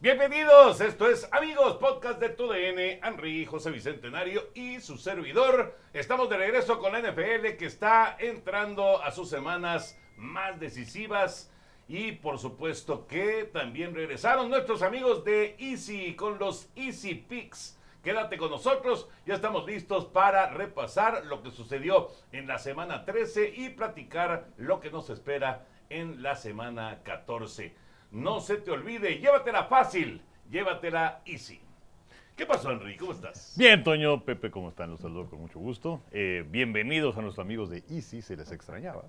Bienvenidos, esto es Amigos, podcast de TUDN, Henry, José Bicentenario y su servidor. Estamos de regreso con la NFL que está entrando a sus semanas más decisivas y por supuesto que también regresaron nuestros amigos de Easy con los Easy Picks. Quédate con nosotros, ya estamos listos para repasar lo que sucedió en la semana 13 y platicar lo que nos espera en la semana 14. No se te olvide, llévatela fácil, llévatela easy. ¿Qué pasó, Enrique? ¿Cómo estás? Bien, Toño, Pepe, ¿cómo están? Los saludo con mucho gusto. Eh, bienvenidos a nuestros amigos de Easy, se les extrañaba.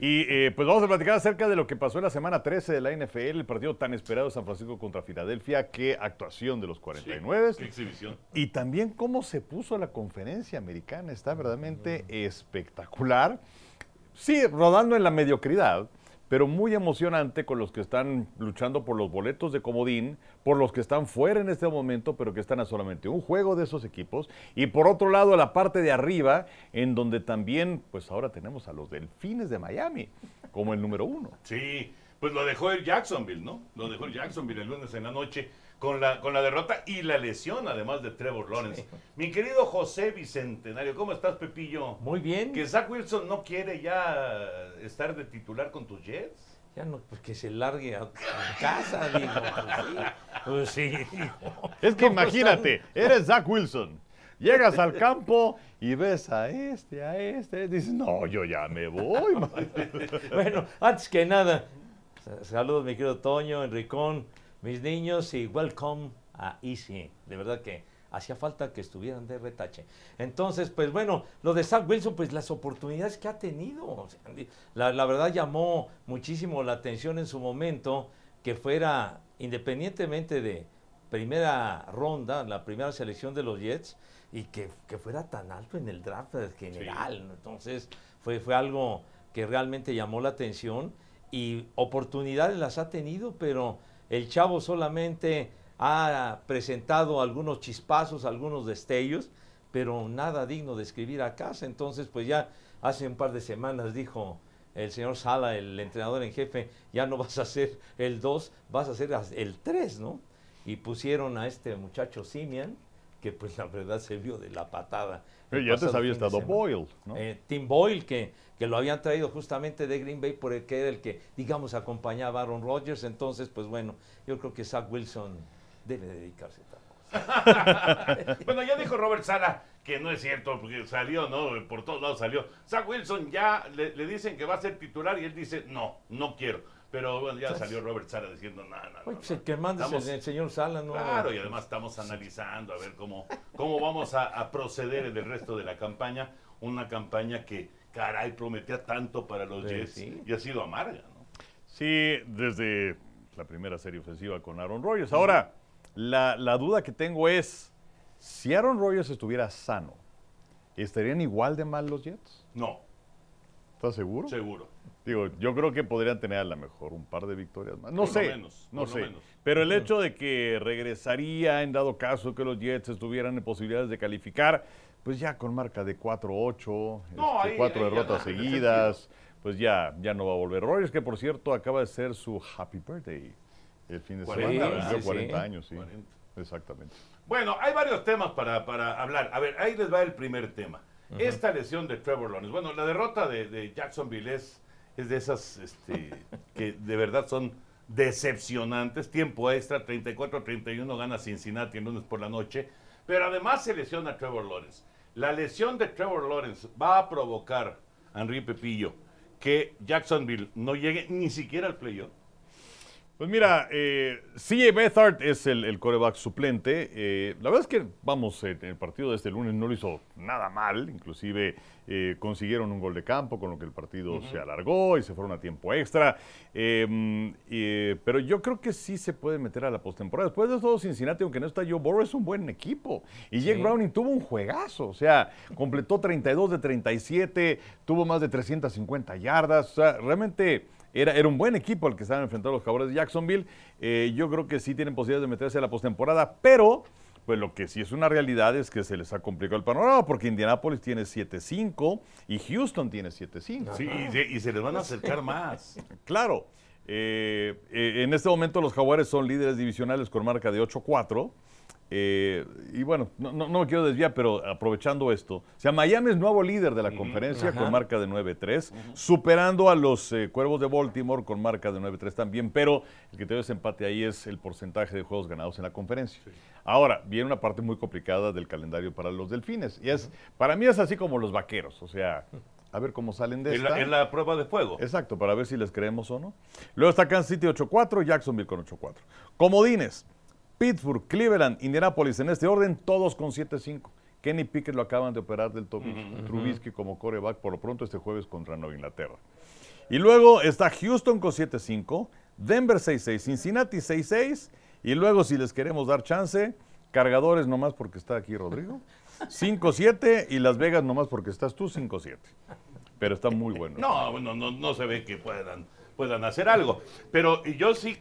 Y eh, pues vamos a platicar acerca de lo que pasó en la semana 13 de la NFL, el partido tan esperado de San Francisco contra Filadelfia, qué actuación de los 49. qué exhibición. Y también cómo se puso la conferencia americana, está verdaderamente espectacular. Sí, rodando en la mediocridad pero muy emocionante con los que están luchando por los boletos de comodín, por los que están fuera en este momento, pero que están a solamente un juego de esos equipos, y por otro lado la parte de arriba, en donde también, pues ahora tenemos a los Delfines de Miami como el número uno. Sí, pues lo dejó el Jacksonville, ¿no? Lo dejó el Jacksonville el lunes en la noche con la, con la derrota y la lesión, además de Trevor Lawrence. Mi querido José Bicentenario, ¿cómo estás, Pepillo? Muy bien. Que Zach Wilson no quiere ya estar de titular con tus Jets. Ya no, pues que se largue a, casa, digo. Pues sí. Pues es que imagínate, eres Zach Wilson. Llegas al campo y ves a este, a este, dices, no, yo ya me voy. bueno, antes que nada, saludos mi querido Toño, Enricón, mis niños y welcome a Easy. De verdad que hacía falta que estuvieran de retache. Entonces, pues bueno, lo de Zach Wilson, pues las oportunidades que ha tenido. La, la, verdad llamó muchísimo la atención en su momento que fuera, independientemente de primera ronda, la primera selección de los Jets, y que, que fuera tan alto en el draft general. Entonces, fue, fue algo que realmente llamó la atención y oportunidades las ha tenido, pero el chavo solamente ha presentado algunos chispazos, algunos destellos, pero nada digno de escribir a casa. Entonces, pues ya hace un par de semanas dijo el señor Sala, el entrenador en jefe, ya no vas a ser el 2, vas a ser el 3, ¿no? Y pusieron a este muchacho Simian, que pues la verdad se vio de la patada. Pero ya antes había estado Boyle, ¿no? Eh, Tim Boyle, que, que lo habían traído justamente de Green Bay, por el que era el que, digamos, acompañaba a Aaron Rodgers. Entonces, pues bueno, yo creo que Zach Wilson debe dedicarse a cosa. bueno, ya dijo Robert Sala que no es cierto, porque salió, ¿no? Por todos lados salió. Zach Wilson ya le, le dicen que va a ser titular y él dice, no, no quiero. Pero bueno, ya salió Robert Sala diciendo, nada, nada. Pues que el, señor Sala, ¿no? Claro, y además estamos analizando a ver cómo, cómo vamos a, proceder en el resto de la campaña. Una campaña que, caray, prometía tanto para los Jets y ha sido amarga, ¿no? Sí, desde la primera serie ofensiva con Aaron Rodgers. Ahora, la, la duda que tengo es, si Aaron Rodgers estuviera sano, ¿estarían igual de mal los Jets? No. ¿Estás seguro? Seguro. Digo, yo creo que podrían tener a lo mejor un par de victorias más. No sé, no sé. Pero el hecho de que regresaría en dado caso que los Jets estuvieran en posibilidades de calificar, pues ya con marca de 4-8, este, cuatro derrotas seguidas, pues ya, ya no va a volver. Rogers, que por cierto acaba de ser su happy birthday el fin de semana, 40 años, sí. Exactamente. Bueno, hay varios temas para, para hablar. A ver, ahí les va el primer tema. Esta lesión de Trevor Lawrence. Bueno, la derrota de, de Jacksonville es es de esas este, que de verdad son decepcionantes. Tiempo extra, 34-31 gana Cincinnati el lunes por la noche. Pero además se lesiona Trevor Lawrence. La lesión de Trevor Lawrence va a provocar, Henry Pepillo, que Jacksonville no llegue ni siquiera al playoff. Pues mira, eh, CJ Bethard es el, coreback suplente. Eh, la verdad es que, vamos, en el partido de este lunes no lo hizo nada mal. Inclusive eh, consiguieron un gol de campo, con lo que el partido se alargó y se fueron a tiempo extra. Em, pero yo creo que sí se puede meter a la postemporada. Después de todo, Cincinnati, aunque no está Joe Burrow, es un buen equipo. Y Jake Browning tuvo un juegazo. O sea, completó 32 de 37, tuvo más de 350 yardas. O sea, realmente era, era un buen equipo el que estaban enfrentando los Jaguares de Jacksonville. Eh, yo creo que sí tienen posibilidades de meterse a la postemporada, pero pues lo que sí es una realidad es que se les ha complicado el panorama porque Indianapolis tiene 7-5 y Houston tiene 7-5. Sí, y se, les van a acercar más. Claro. Eh, eh, en este momento los Jaguares son líderes divisionales con marca de 8-4. Eh, y bueno, no, no- no me quiero desviar, pero aprovechando esto. O sea, Miami es nuevo líder de la conferencia con marca de 9-3, superando a los eh, Cuervos de Baltimore con marca de 9-3 también, pero el que te ese empate ahí es el porcentaje de juegos ganados en la conferencia. Ahora, viene una parte muy complicada del calendario para los Delfines. Y es, para mí es así como los vaqueros, o sea, a ver cómo salen de esta. la, es la prueba de fuego. Exacto, para ver si les creemos o no. Luego está Kansas City 8-4, Jacksonville con 8-4. Comodines, Pittsburgh, Cleveland, Indianapolis, en este orden, todos con 7-5. Kenny Pickett lo acaban de operar del tobillo. Trubisky como coreback por lo pronto este jueves contra Nueva Inglaterra. Y luego está Houston con 7-5, Denver 6-6, Cincinnati 6-6. Y luego, si les queremos dar chance, cargadores nomás porque está aquí Rodrigo. 5-7 y Las Vegas nomás porque estás tú 5-7. Pero está muy bueno. No, no, no, no se ve que puedan, puedan hacer algo. Pero yo sí,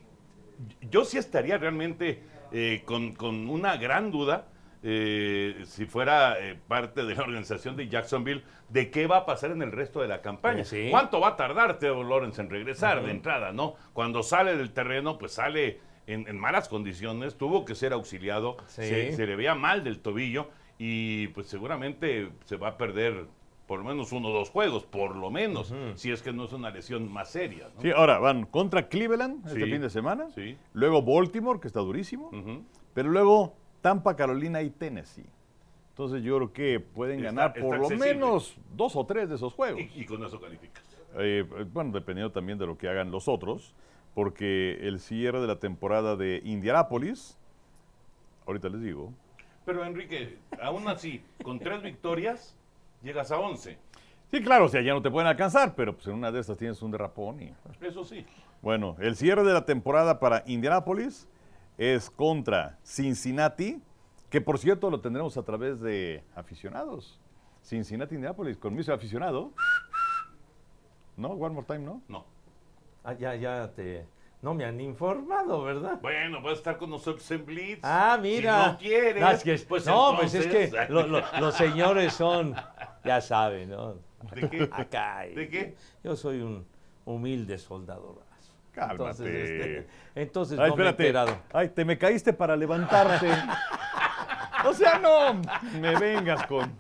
yo sí estaría realmente eh, con, con una gran duda, eh, si fuera eh, parte de la organización de Jacksonville, de qué va a pasar en el resto de la campaña. Sí. ¿Cuánto va a tardar Teo Lawrence en regresar de entrada, no? Cuando sale del terreno, pues sale en, en malas condiciones, tuvo que ser auxiliado, Sí. se, se le veía mal del tobillo y pues seguramente se va a perder por lo menos uno o dos juegos, por lo menos, si es que no es una lesión más seria. ¿no? Sí, ahora van contra Cleveland este fin de semana. Sí. Luego Baltimore, que está durísimo. Pero luego Tampa, Carolina y Tennessee. Entonces yo creo que pueden Está- ganar por lo accesible. menos dos o tres de esos juegos. Y, y con eso calificas. Eh, bueno, dependiendo también de lo que hagan los otros, porque el cierre de la temporada de Indianapolis, ahorita les digo, Pero Enrique, aún así, con tres victorias, llegas a 11. sí, claro, o sea, ya no te pueden alcanzar, pero pues en una de estas tienes un derrapón y... Eso sí. Bueno, el cierre de la temporada para Indianapolis es contra Cincinnati, que por cierto lo tendremos a través de aficionados. Cincinnati, Indianapolis, con mi aficionado. ¿No? One more time, ¿no? No. Ah, ya, ya te... No me han informado, ¿verdad? Bueno, vas a estar con nosotros en Blitz. Ah, mira. Si no quieres, No, es que, pues no, pues es que entonces- lo- lo- los señores son, ya saben, ¿no? ¿De qué? Acá. ¿De qué? Yo soy un humilde soldadorazo. Cálmate. Entonces, este, entonces Ay, no me he espérate. enterado. Ay, te me caíste para levantarte. o sea, no me vengas con...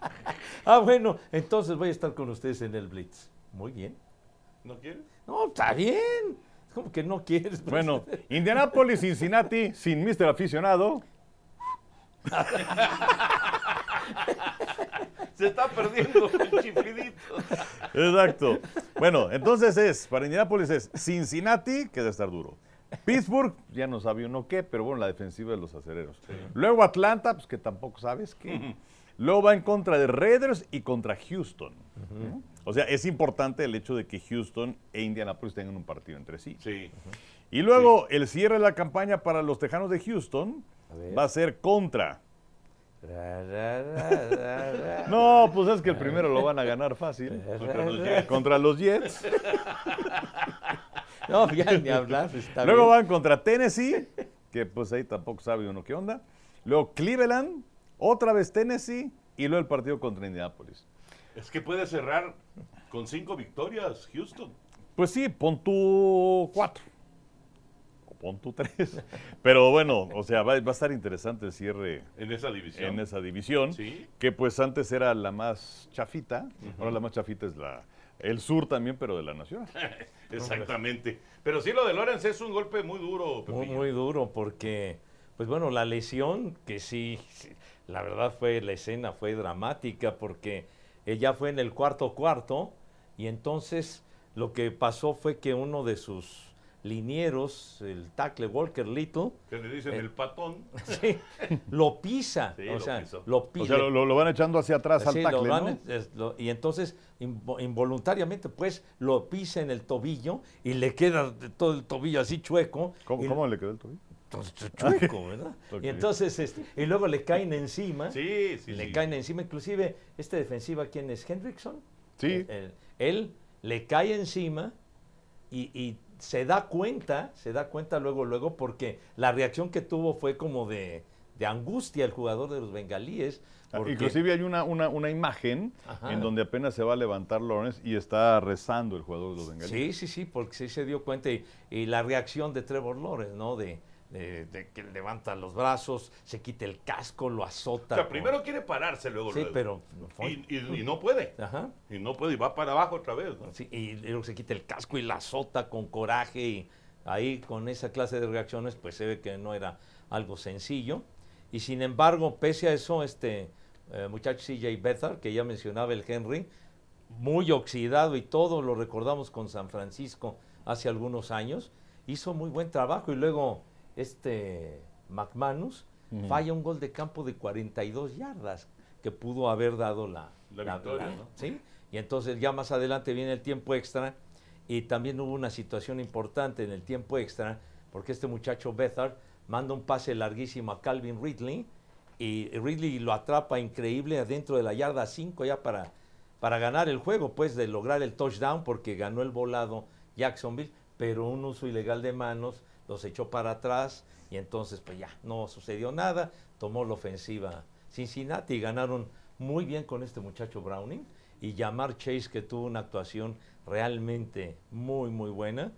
Ah, bueno, entonces voy a estar con ustedes en el Blitz. Muy bien. ¿No quieres? No, está bien. ¿Cómo que no quieres? Pues, Bueno, Indianapolis, Cincinnati, sin Mr. Aficionado. Se está perdiendo el chiflidito. Exacto. Bueno, entonces es, para Indianapolis es Cincinnati, que debe estar duro. Pittsburgh, ya no sabe uno qué, pero bueno, la defensiva de los acereros. Luego Atlanta, pues que tampoco sabes qué. Luego va en contra de Raiders y contra Houston. ¿no? O sea, es importante el hecho de que Houston e Indianapolis tengan un partido entre sí. Sí. Y luego el cierre de la campaña para los Tejanos de Houston va a ser contra. No, pues es que el primero lo van a ganar fácil. Contra los Jets. Contra los Jets. No, ya ni hablar. Está Luego bien. van contra Tennessee, que pues ahí tampoco sabe uno qué onda. Luego Cleveland, otra vez Tennessee y luego el partido contra Indianapolis. Es que puede cerrar con cinco victorias, Houston. Pues sí, pon tu cuatro. Pon tu tres. Pero bueno, o sea, va, va a estar interesante el cierre En esa división. en esa división, Sí. que pues antes era la más chafita, ahora la más chafita es la el sur también, pero de la nación. Exactamente. Pero sí, lo de Lorenz es un golpe muy duro, Muy, muy duro porque, pues bueno, la lesión, que sí, sí, la verdad fue, la escena fue dramática porque ella fue en el cuarto cuarto y entonces lo que pasó fue que uno de sus linieros, el tackle Walker Little, Que le dicen Eh. el patón. sí, lo pisa, Sí, o lo sea, lo O pisa. sea, lo, lo van echando hacia atrás al Sí, lo tackle, van- ¿no? es- y entonces invo- involuntariamente pues lo pisa en el tobillo y le queda todo el tobillo así chueco. ¿Cómo, y- cómo le quedó el tobillo? chueco, ¿verdad? Y entonces, este, y luego le caen encima. Sí, sí, le sí. caen encima. Inclusive, este defensiva, ¿quién es? ¿Hendrickson? Sí. Eh, eh, él le cae encima y, y se da cuenta, se da cuenta luego, luego, porque la reacción que tuvo fue como de, de angustia el jugador de los bengalíes. Ah, porque- Inclusive hay una, una, una imagen Ajá. en donde apenas se va a levantar Lawrence y está rezando el jugador de los bengalíes. Sí, sí, sí, porque sí se dio cuenta y, y la reacción de Trevor Lawrence, ¿no? De, de- de que levanta los brazos, se quita el casco, lo azota. O sea, primero quiere pararse, luego Sí, luego. pero. Y, y- y no puede. Ajá. Y no puede, y va para abajo otra vez. ¿no? Sí, y luego se quita el casco y la azota con coraje y ahí con esa clase de reacciones pues se ve que no era algo sencillo. Y sin embargo, pese a eso, este eh, muchacho CJ Beathard, que ya mencionaba el Henry, muy oxidado y todo, lo recordamos con San Francisco hace algunos años, hizo muy buen trabajo y luego este McManus falla un gol de campo de 42 yardas que pudo haber dado la, La victoria, ¿no? ¿sí? Y entonces ya más adelante viene el tiempo extra y también hubo una situación importante en el tiempo extra porque este muchacho Bethard manda un pase larguísimo a Calvin Ridley y Ridley lo atrapa increíble adentro de la yarda 5 ya para, para ganar el juego, pues de lograr el touchdown porque ganó el volado Jacksonville, pero un uso ilegal de manos los echó para atrás y entonces pues ya no sucedió nada, tomó la ofensiva Cincinnati y ganaron muy bien con este muchacho Browning y Jamar Chase que tuvo una actuación realmente muy muy buena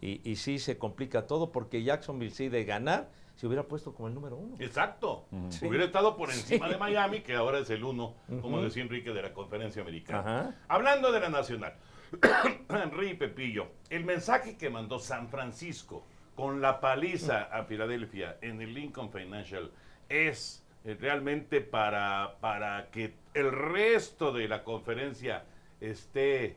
y, y sí se complica todo porque Jacksonville sí de ganar se hubiera puesto como el número uno. Exacto. Sí. Hubiera estado por encima Sí. de Miami, que ahora es el uno, como decía Enrique, de la conferencia americana. Ajá. Hablando de la nacional, Henry Pepillo, el mensaje que mandó San Francisco con la paliza a Filadelfia en el Lincoln Financial es eh, realmente para, para que el resto de la conferencia esté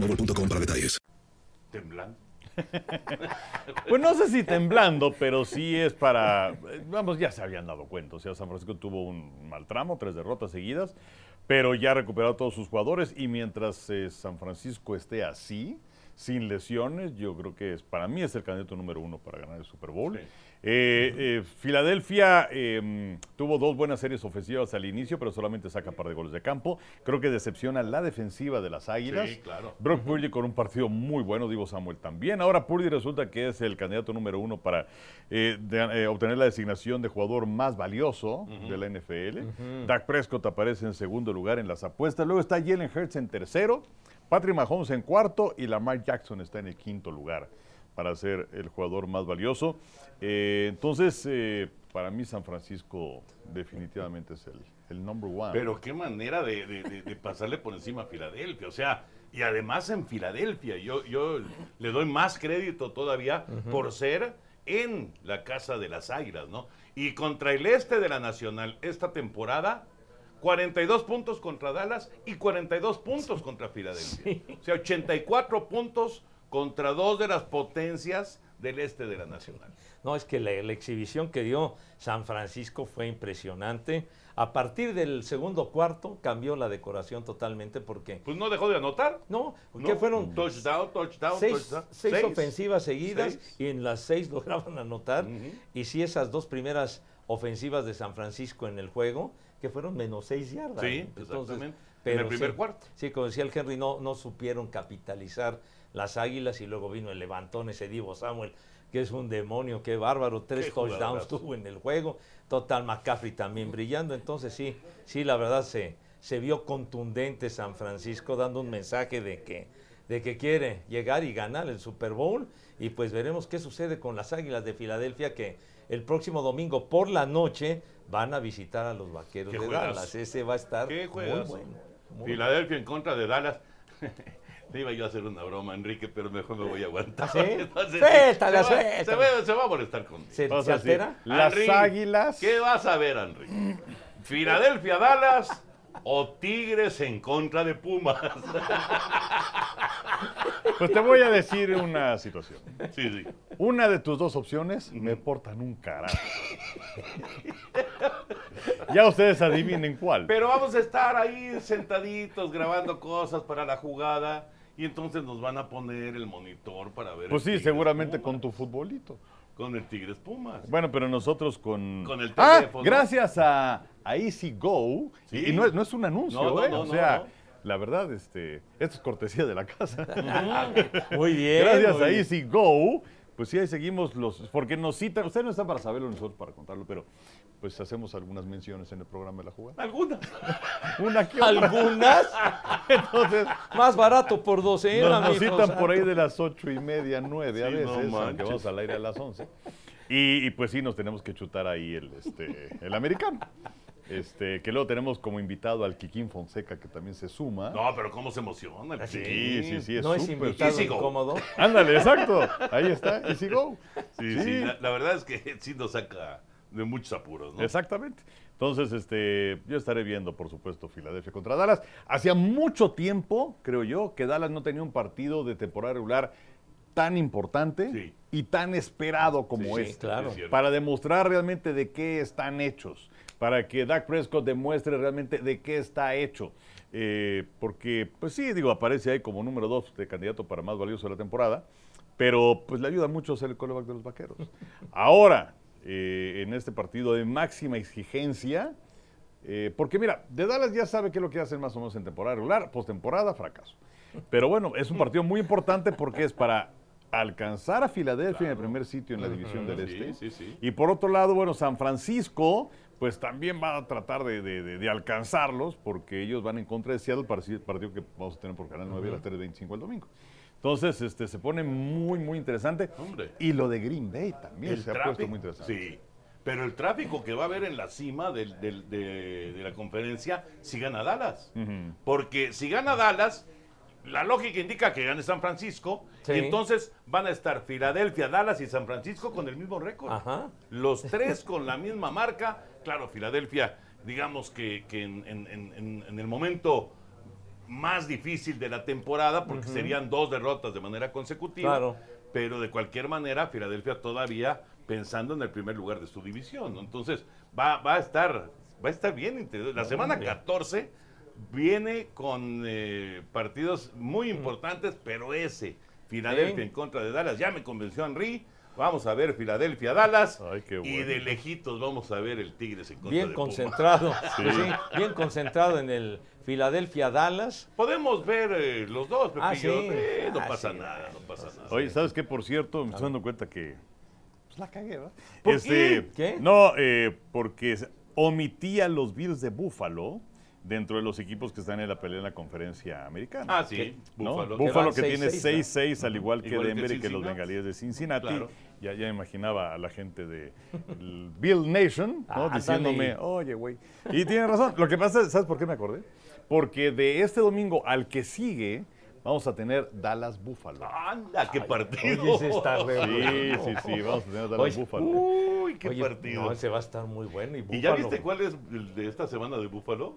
boostmobile.com para detalles. temblando. Pues no sé si temblando, pero sí es para. eh, Vamos, ya se habían dado cuenta. O sea, San Francisco tuvo un mal tramo, tres derrotas seguidas, pero ya ha recuperado a todos sus jugadores. Y mientras eh, San Francisco esté así, sin lesiones, yo creo que es, para mí es el candidato número uno para ganar el Super Bowl. Sí. Eh, eh, Filadelfia eh, tuvo dos buenas series ofensivas al inicio, pero solamente saca par de goles de campo. Creo que decepciona la defensiva de las Águilas. Sí, claro. Brock Purdy con un partido muy bueno, Divo Samuel también. Ahora Purdy resulta que es el candidato número uno para eh, de- eh, obtener la designación de jugador más valioso de la NFL. Dak Prescott aparece en segundo lugar en las apuestas. Luego está Jalen Hurts en tercero, Patrick Mahomes en cuarto y Lamar Jackson está en el quinto lugar para ser el jugador más valioso. Eh, entonces, eh, para mí San Francisco definitivamente es el, el number one. Pero qué manera de, de- de- de pasarle por encima a Filadelfia. O sea, y además en Filadelfia, yo, yo le doy más crédito todavía por ser en la casa de las águilas, ¿no? Y contra el este de la Nacional, esta temporada, 42 puntos contra Dallas y 42 puntos contra Filadelfia. O sea, 84 puntos contra dos de las potencias del este de la Nacional. No, es que la, la exhibición que dio San Francisco fue impresionante. A partir del segundo cuarto cambió la decoración totalmente porque Pues no dejó de anotar. no, ¿no? que fueron touchdown, touchdown, seis, touchdown. seis Seis. ofensivas seguidas Seis. y en las seis lograban anotar. Y sí, esas dos primeras ofensivas de San Francisco en el juego, que fueron menos seis yardas. Sí, ¿no? exactamente. En el primer sí, cuarto. Sí, como decía el Henry, no, no supieron capitalizar las águilas y luego vino el levantón ese Divo Samuel, que es un demonio, qué bárbaro, tres Qué touchdowns tuvo en el juego, total McCaffrey también brillando, entonces sí, sí, la verdad se, se vio contundente San Francisco dando un mensaje de que, de que quiere llegar y ganar el Super Bowl y pues veremos qué sucede con las Águilas de Filadelfia que el próximo domingo por la noche van a visitar a los Vaqueros de. Dallas, ese va a estar Qué muy bueno. muy Filadelfia en contra de Dallas. Le iba yo a hacer una broma, Enrique, pero mejor me voy a aguantar. ¿Ah, sí? Entonces, Suéltala, se, va, se, va, se va a molestar conmigo. ¿Se, altera? Las Henry, Águilas. ¿Qué vas a ver, Henry? ¿Filadelfia, Dallas o Tigres en contra de Pumas? Pues te voy a decir una situación. Sí, sí. Una de tus dos opciones me portan un carajo. Ya ustedes adivinen cuál. Pero vamos a estar ahí sentaditos grabando cosas para la jugada y entonces nos van a poner el monitor para ver. Pues sí, seguramente Pumas. con tu futbolito. Con el Tigres Pumas. Bueno, pero nosotros con... Con el Ah, teléfono. gracias a, a Easy Go. Sí. Y no es, no es un anuncio, No, no, ¿eh? o sea, la verdad, este, esto es cortesía de la casa. Muy bien. gracias muy a. Easy Go. Pues sí, ahí seguimos los... Porque nos citan... Ustedes no están para saberlo, nosotros para contarlo, pero pues hacemos algunas menciones en el programa de la jugada. ¿Alguna? Una que otra. Algunas Entonces, más barato por docena, nos, nos citan por ahí de las ocho y media, nueve a no veces, aunque manches. vamos al aire a las once. Y, y, pues sí, nos tenemos que chutar ahí el, este, el americano. Este, que luego tenemos como invitado al Kikín Fonseca, que también se suma. No, pero cómo se emociona. el Sí, sí, sí, es no es súper, invitado incómodo. Ándale, exacto. Ahí está, Easy Go. Sí, sí, la, la verdad es que sí nos saca de muchos apuros, ¿no? Exactamente. Entonces, este, yo estaré viendo, por supuesto, Filadelfia contra Dallas. Hacía mucho tiempo, creo yo, que Dallas no tenía un partido de temporada regular tan importante Sí. y tan esperado como Sí, este. claro. Es cierto. Para demostrar realmente de qué están hechos. Para que Dak Prescott demuestre realmente de qué está hecho. Eh, porque, pues sí, digo, aparece ahí como número dos de candidato para más valioso de la temporada. Pero pues le ayuda mucho a ser el coreback de los vaqueros. Ahora, eh, en este partido de máxima exigencia, eh, porque mira, de Dallas ya sabe qué es lo que hacen más o menos en temporada regular, postemporada, fracaso. Pero bueno, es un partido muy importante porque es para alcanzar a Filadelfia en el primer sitio en la división del Sí, Este. sí, sí. Y por otro lado, bueno, San Francisco, pues también va a tratar de, de- de- de alcanzarlos porque ellos van en contra de Seattle, partido que vamos a tener por Canal 9 a las 3.25 el domingo. Entonces, este, se pone muy, muy interesante. Hombre. Y lo de Green Bay también El se ha puesto muy interesante. Sí, pero el tráfico que va a haber en la cima del- del- de, de la conferencia si gana Dallas. Porque si gana Dallas, la lógica indica que gane San Francisco. Sí. Y entonces van a estar Filadelfia, Dallas y San Francisco con el mismo récord. Ajá. Los tres con la misma marca. Claro, Filadelfia, digamos que, que en, en- en- en- en el momento más difícil de la temporada, porque serían dos derrotas de manera consecutiva. Claro. Pero de cualquier manera, Filadelfia todavía pensando en el primer lugar de su división. ¿no? Entonces, va, va a estar va a estar bien. interesante. La semana 14 viene con eh, partidos muy importantes, pero ese, Filadelfia Sí. en contra de Dallas, ya me convenció Henry. Vamos a ver Filadelfia-Dallas. Ay, qué Y bueno. de lejitos vamos a ver el Tigres en contra Bien de concentrado. Pues sí, bien concentrado en el Filadelfia Dallas. Podemos ver eh, los dos, Pepillo. Ah, sí. Eh, no Ah, pasa sí. nada, no pasa nada. Oye, ¿sabes qué? Por cierto, me estoy dando cuenta que pues, la cagué, ¿verdad? ¿Por qué? ¿Qué? No, eh, porque se- omití a los Bills de Buffalo dentro de los equipos que están en la pelea en la conferencia americana. Ah, sí. ¿no? Búfalo. Búfalo Que tiene 6-6, 6-6, al igual que Igual que Denver y que los Cincinnati. bengalíes de Cincinnati. Claro. Ya, ya imaginaba a la gente de Bill Nation ¿no? Diciéndome, oye, güey. Y tiene razón. Lo que pasa, es- ¿sabes por qué me acordé? Porque de este domingo al que sigue, vamos a tener Dallas Buffalo. Anda, qué partido. Oye, ese está re Sí, bueno. sí, sí, vamos a tener Dallas Oye, Buffalo. Uy, qué Oye, partido. No, ese va a estar muy bueno. ¿Y, ¿Y ya viste cuál es el de esta semana de Búfalo?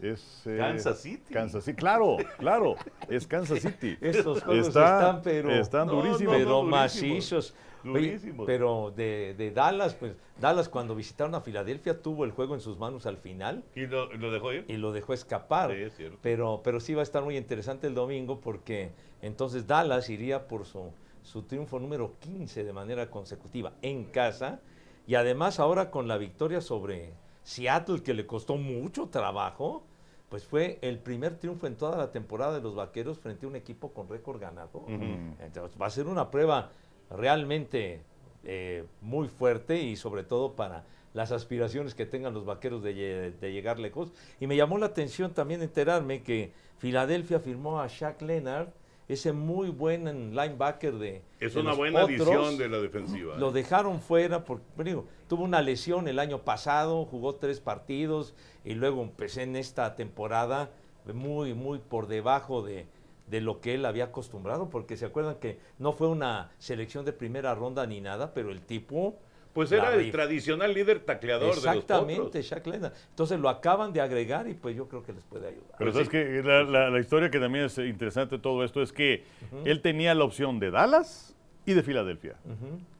Es, eh, Kansas City. Kansas City, claro, claro, es Kansas City. Estos juegos Está- están, pero, están No, durísimos. no, pero durísimos. macizos. Oye, pero de, de Dallas, pues Dallas cuando visitaron a Filadelfia tuvo el juego en sus manos al final ¿Y lo, lo dejó ir? y lo dejó escapar. Sí, es cierto. Pero, pero sí va a estar muy interesante el domingo porque entonces Dallas iría por su, su triunfo número 15 de manera consecutiva en casa y además ahora con la victoria sobre Seattle que le costó mucho trabajo, pues fue el primer triunfo en toda la temporada de los Vaqueros frente a un equipo con récord ganador. Entonces va a ser una prueba realmente eh, muy fuerte y sobre todo para las aspiraciones que tengan los vaqueros de, lle- de llegar lejos. Y me llamó la atención también enterarme que Filadelfia firmó a Shaq Leonard, ese muy buen linebacker de... Es de una buena Potros. adición de la defensiva. Lo dejaron fuera porque digo, tuvo una lesión el año pasado, jugó tres partidos y luego empecé en esta temporada muy, muy por debajo de, de lo que él había acostumbrado, porque se acuerdan que no fue una selección de primera ronda ni nada, pero el tipo... Pues era el tradicional líder tacleador de los Exactamente, potros. Shaq Leonard. Entonces lo acaban de agregar y pues yo creo que les puede ayudar. Pero Pues sabes que la, la- la historia que también es interesante de todo esto es que él tenía la opción de Dallas y de Filadelfia.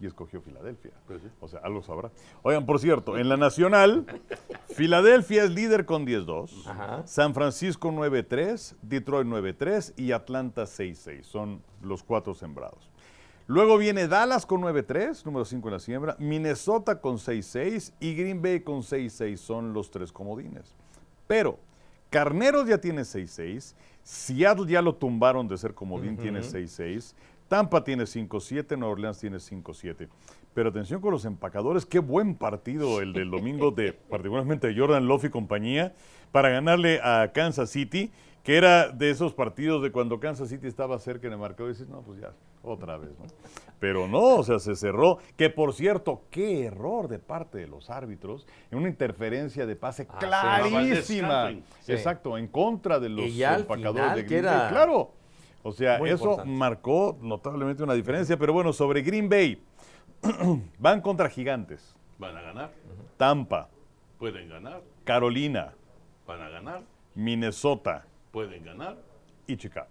Y escogió Filadelfia. Pues sí. O sea, algo sabrá. Oigan, por cierto, en la Nacional, Filadelfia es líder con 10-2. Ajá. San Francisco 9-3, Detroit 9-3 y Atlanta 6-6. Son los cuatro sembrados. Luego viene Dallas con 9-3, número 5 en la siembra, Minnesota con 6-6 y Green Bay con 6-6 son los tres comodines. Pero Carneros ya tiene 6-6, Seattle ya lo tumbaron de ser comodín, tiene 6-6, Tampa tiene 5-7, Nueva Orleans tiene 5-7. Pero atención con los empacadores, qué buen partido el del domingo de particularmente Jordan Love y compañía para ganarle a Kansas City, que era de esos partidos de cuando Kansas City estaba cerca en el marcador y dices, no, pues ya, otra vez, ¿no? Pero no, o sea, se cerró, que por cierto, qué error de parte de los árbitros en una interferencia de pase Ah, clarísima. Sí. Exacto, en contra de los empacadores final, de Green Bay. Claro. O sea, muy eso importante. marcó notablemente una diferencia. Pero bueno, sobre Green Bay, van contra gigantes. Van a ganar, Tampa, pueden ganar, Carolina, van a ganar, Minnesota pueden ganar, y Chicago.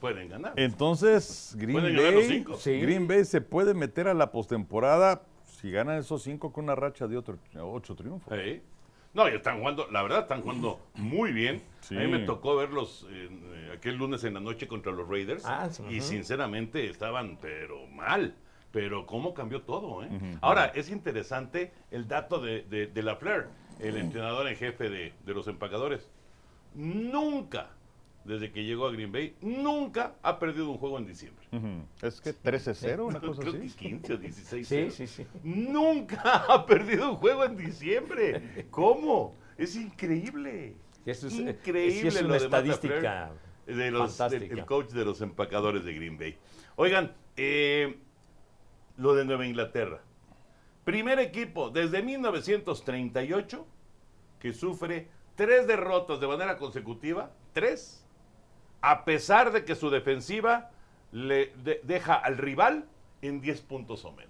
pueden ganar. Entonces, Green Pueden ganar los Bay, cinco. Sí. Green Bay se puede meter a la postemporada si ganan esos cinco con una racha de otro, ocho triunfos. Sí. No, y están jugando, la verdad, están jugando muy bien. Sí. A mí me tocó verlos eh, aquel lunes en la noche contra los Raiders. Ah, sí, y sinceramente estaban, pero mal. Pero cómo cambió todo, ¿eh? Ahora, es interesante el dato de, de, de Lafleur, el entrenador en jefe de, de los empacadores. Nunca, desde que llegó a Green Bay, nunca ha perdido un juego en diciembre. Ujú. Es que 13-0, una cosa Creo que así. 15 o 16. Sí, sí, sí. Nunca ha perdido un juego en diciembre. ¿Cómo? Es increíble. Eso es, eh, increíble es lo una de Matt estadística LaFleur, de los, fantástica. el coach de los empacadores de Green Bay. Oigan, eh, lo de Nueva Inglaterra. Primer equipo desde 1938 que sufre tres derrotas de manera consecutiva, tres, a pesar de que su defensiva le de- deja al rival en 10 puntos o menos.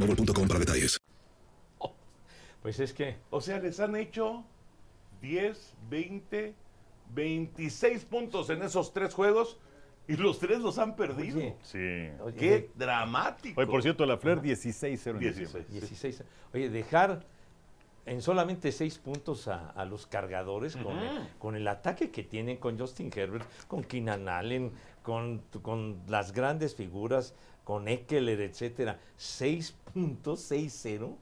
boostmobile.com para detalles. Pues es que O sea, les han hecho 10, 20, 26 puntos en esos tres juegos y los tres los han perdido. Oye, Sí. oye, ¡Qué dramático! Hoy, por cierto, la Flair 16-0 en 16. diciembre. 16. Oye, dejar en solamente seis puntos a, a los cargadores con, el, con el ataque que tienen con Justin Herbert, con Keenan Allen, con, con las grandes figuras, con Eckler, etcétera. 6.60.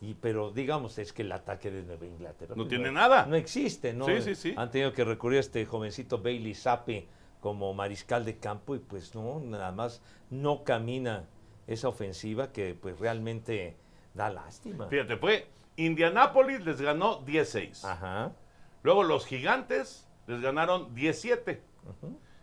Y, pero digamos, es que el ataque de Nueva Inglaterra No pues, tiene nada. No existe, ¿no? Sí, sí, sí. Han tenido que recurrir a este jovencito Bailey Zappi como mariscal de campo y pues no, nada más no camina esa ofensiva que pues realmente da lástima. Fíjate, fue Indianápolis les ganó 16. Ajá. Luego los Gigantes les ganaron 17.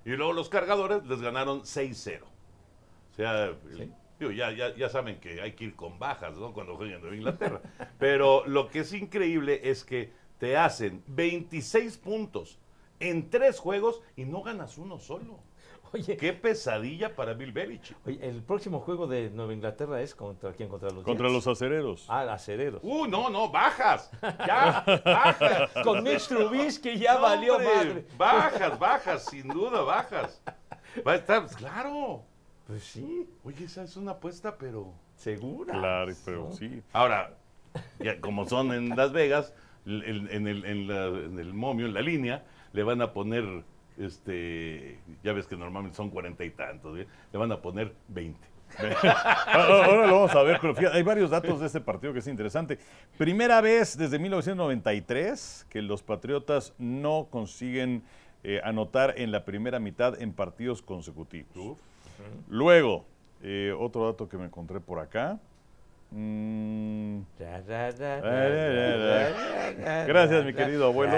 Y luego los Cargadores les ganaron 6-0. O sea, Sí. Digo, ya, ya, ya saben que hay que ir con bajas ¿no? cuando juegan en Nueva Inglaterra. Pero lo que es increíble es que te hacen 26 puntos en tres juegos y no ganas uno solo. Oye, Qué pesadilla para Bill Belichick. oye, el próximo juego de Nueva Inglaterra es contra quién, contra los Contra Jets? los acereros. Ah, acereros. Uh, no, no, bajas. Ya, bajas. Con Mitch Trubisky ya No, valió hombre, madre. Bajas, bajas, sin duda, bajas. Va a estar, claro. Pues sí, Oye, esa es una apuesta, pero. segura. Claro, pero ¿no? sí. Ahora, ya como son en Las Vegas, en, el, en la- en el momio, en la línea, le van a poner, este, ya ves que normalmente son cuarenta y tantos, ¿eh? le van a poner 20. Ahora lo vamos a ver, pero fíjate, hay varios datos de este partido que es interesante. Primera vez desde 1993 que los Patriotas no consiguen eh, anotar en la primera mitad en partidos consecutivos. Luego, eh, otro dato que me encontré por acá. Mm, Ra, ra, ra, ra, ra, ra, ra, ra, Gracias, ra, mi querido abuelo.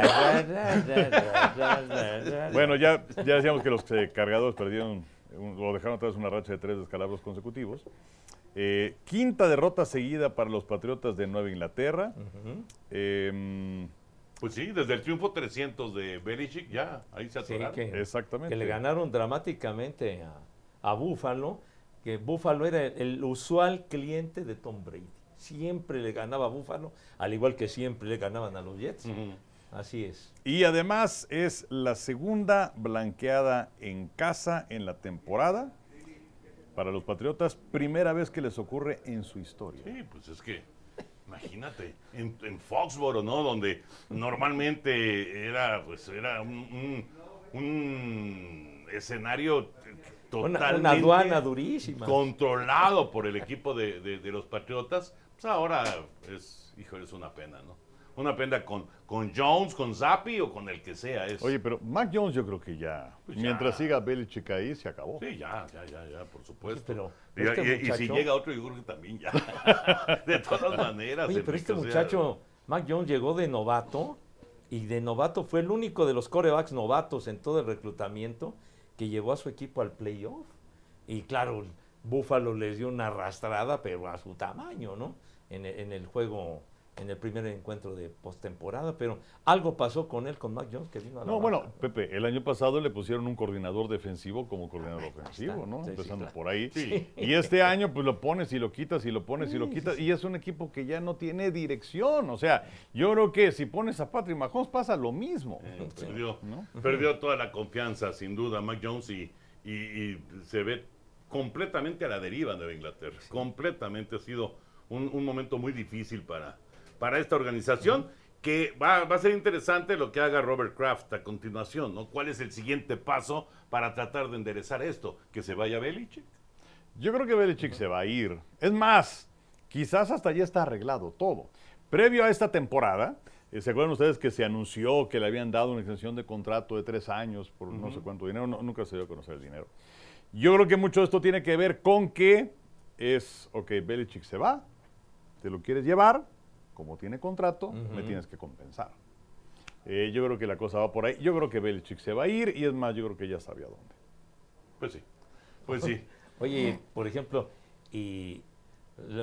Bueno, ya, ya decíamos que los eh, cargadores perdieron, un- o dejaron atrás una racha de tres descalabros consecutivos. Eh, quinta derrota seguida para los Patriotas de Nueva Inglaterra. Em, Pues sí, desde el triunfo 300 de Belichick, ya, ahí se Sí, atoraron. que, Exactamente. que le ganaron dramáticamente a, a Buffalo, que Buffalo era el, el usual cliente de Tom Brady. Siempre le ganaba a Buffalo, al igual que siempre le ganaban a los Jets. Así es. Y además es la segunda blanqueada en casa en la temporada para los Patriotas. Primera vez que les ocurre en su historia. Sí, pues es que, imagínate, en, en Foxboro, ¿no? Donde normalmente era, pues, era un, un- un escenario totalmente una aduana durísima. controlado por el equipo de, de- de los Patriotas, pues ahora es, hijo, es una pena, ¿no? Una pena con, con Jones, con Zappi o con el que sea. Es, Oye, pero Mac Jones yo creo que ya, Pues ya. mientras siga Belichick ahí, se acabó. Sí, ya, ya, ya, ya, por supuesto. pero y, este y- y si llega otro, yo creo que también ya. de todas maneras. Oye, pero este o sea, muchacho, Mac Jones, llegó de novato y de novato fue el único de los corebacks novatos en todo el reclutamiento que llevó a su equipo al playoff. Y claro, Buffalo les dio una arrastrada, pero a su tamaño, ¿no? En el, en el juego, en el primer encuentro de postemporada. Pero algo pasó con él, con Mac Jones, que vino a la No, bueno. Pepe, el año pasado le pusieron un coordinador defensivo como coordinador ofensivo, está. ¿no? Sí, sí, Empezando claro. por ahí. Sí. Y este año, pues lo pones y lo quitas y lo pones y lo quitas. sí. Y es un equipo que ya no tiene dirección. O sea, yo creo que si pones a Patrick Mahomes pasa lo mismo. Eh, perdió, ¿No? perdió toda la confianza, sin duda, Mac Jones, y, y- y se ve completamente a la deriva Nueva Inglaterra. Completamente ha sido un, un momento muy difícil para, para esta organización. Que va, va a ser interesante lo que haga Robert Kraft a continuación, ¿no? ¿Cuál es el siguiente paso para tratar de enderezar esto? ¿Que se vaya Belichick? Yo creo que Belichick se va a ir. Es más, quizás hasta ya está arreglado todo. Previo a esta temporada, eh, ¿se acuerdan ustedes que se anunció que le habían dado una extensión de contrato de tres años por no sé cuánto dinero? No, nunca se dio a conocer el dinero. Yo creo que mucho de esto tiene que ver con que es, ok, Belichick se va, te lo quieres llevar, como tiene contrato, me tienes que compensar. Eh, yo creo que la cosa va por ahí. Yo creo que Belichick se va a ir y es más, yo creo que ya sabía dónde. Pues sí, pues sí. Oye, por ejemplo, y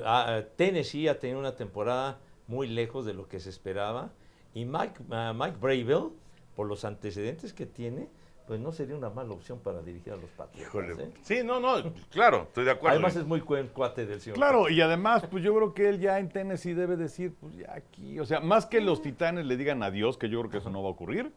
ah, Tennessee ha tenido una temporada muy lejos de lo que se esperaba. Y Mike, ah, Mike Bravel, por los antecedentes que tiene, pues no sería una mala opción para dirigir a los Patriotas. ¿eh? Sí, no, no, claro, estoy de acuerdo. Además es muy buen cuate del señor. Claro, y además, pues yo creo que él ya en Tennessee debe decir, pues ya aquí, o sea, más que los titanes le digan adiós, que yo creo que eso no va a ocurrir,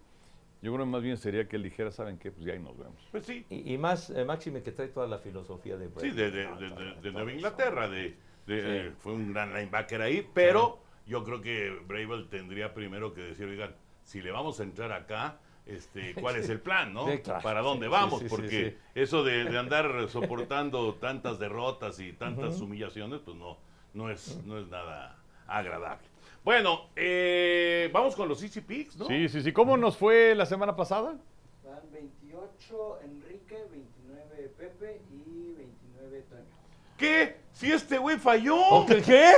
yo creo que más bien sería que él dijera, ¿saben qué? Pues ya ahí nos vemos. Pues sí, Y, y más, eh, Máxime, que trae toda la filosofía de Sí, de, de- de- de- de Nueva Inglaterra, de, de- Sí. eh, fue un gran linebacker ahí, pero yo creo que Bravel tendría primero que decir, oigan, si le vamos a entrar acá, este, ¿cuál es el plan, no? Sí, claro. ¿Para dónde Sí, vamos? sí, sí, Porque sí. eso de, de andar soportando tantas derrotas y tantas humillaciones, pues no, no es, no es nada agradable. Bueno, eh, vamos con los Easy Picks, ¿no? Sí, sí, sí. ¿Cómo nos fue la semana pasada? Van 28 Enrique, 29 Pepe y 29 Toño. ¿Qué? Si este güey falló. ¿O qué?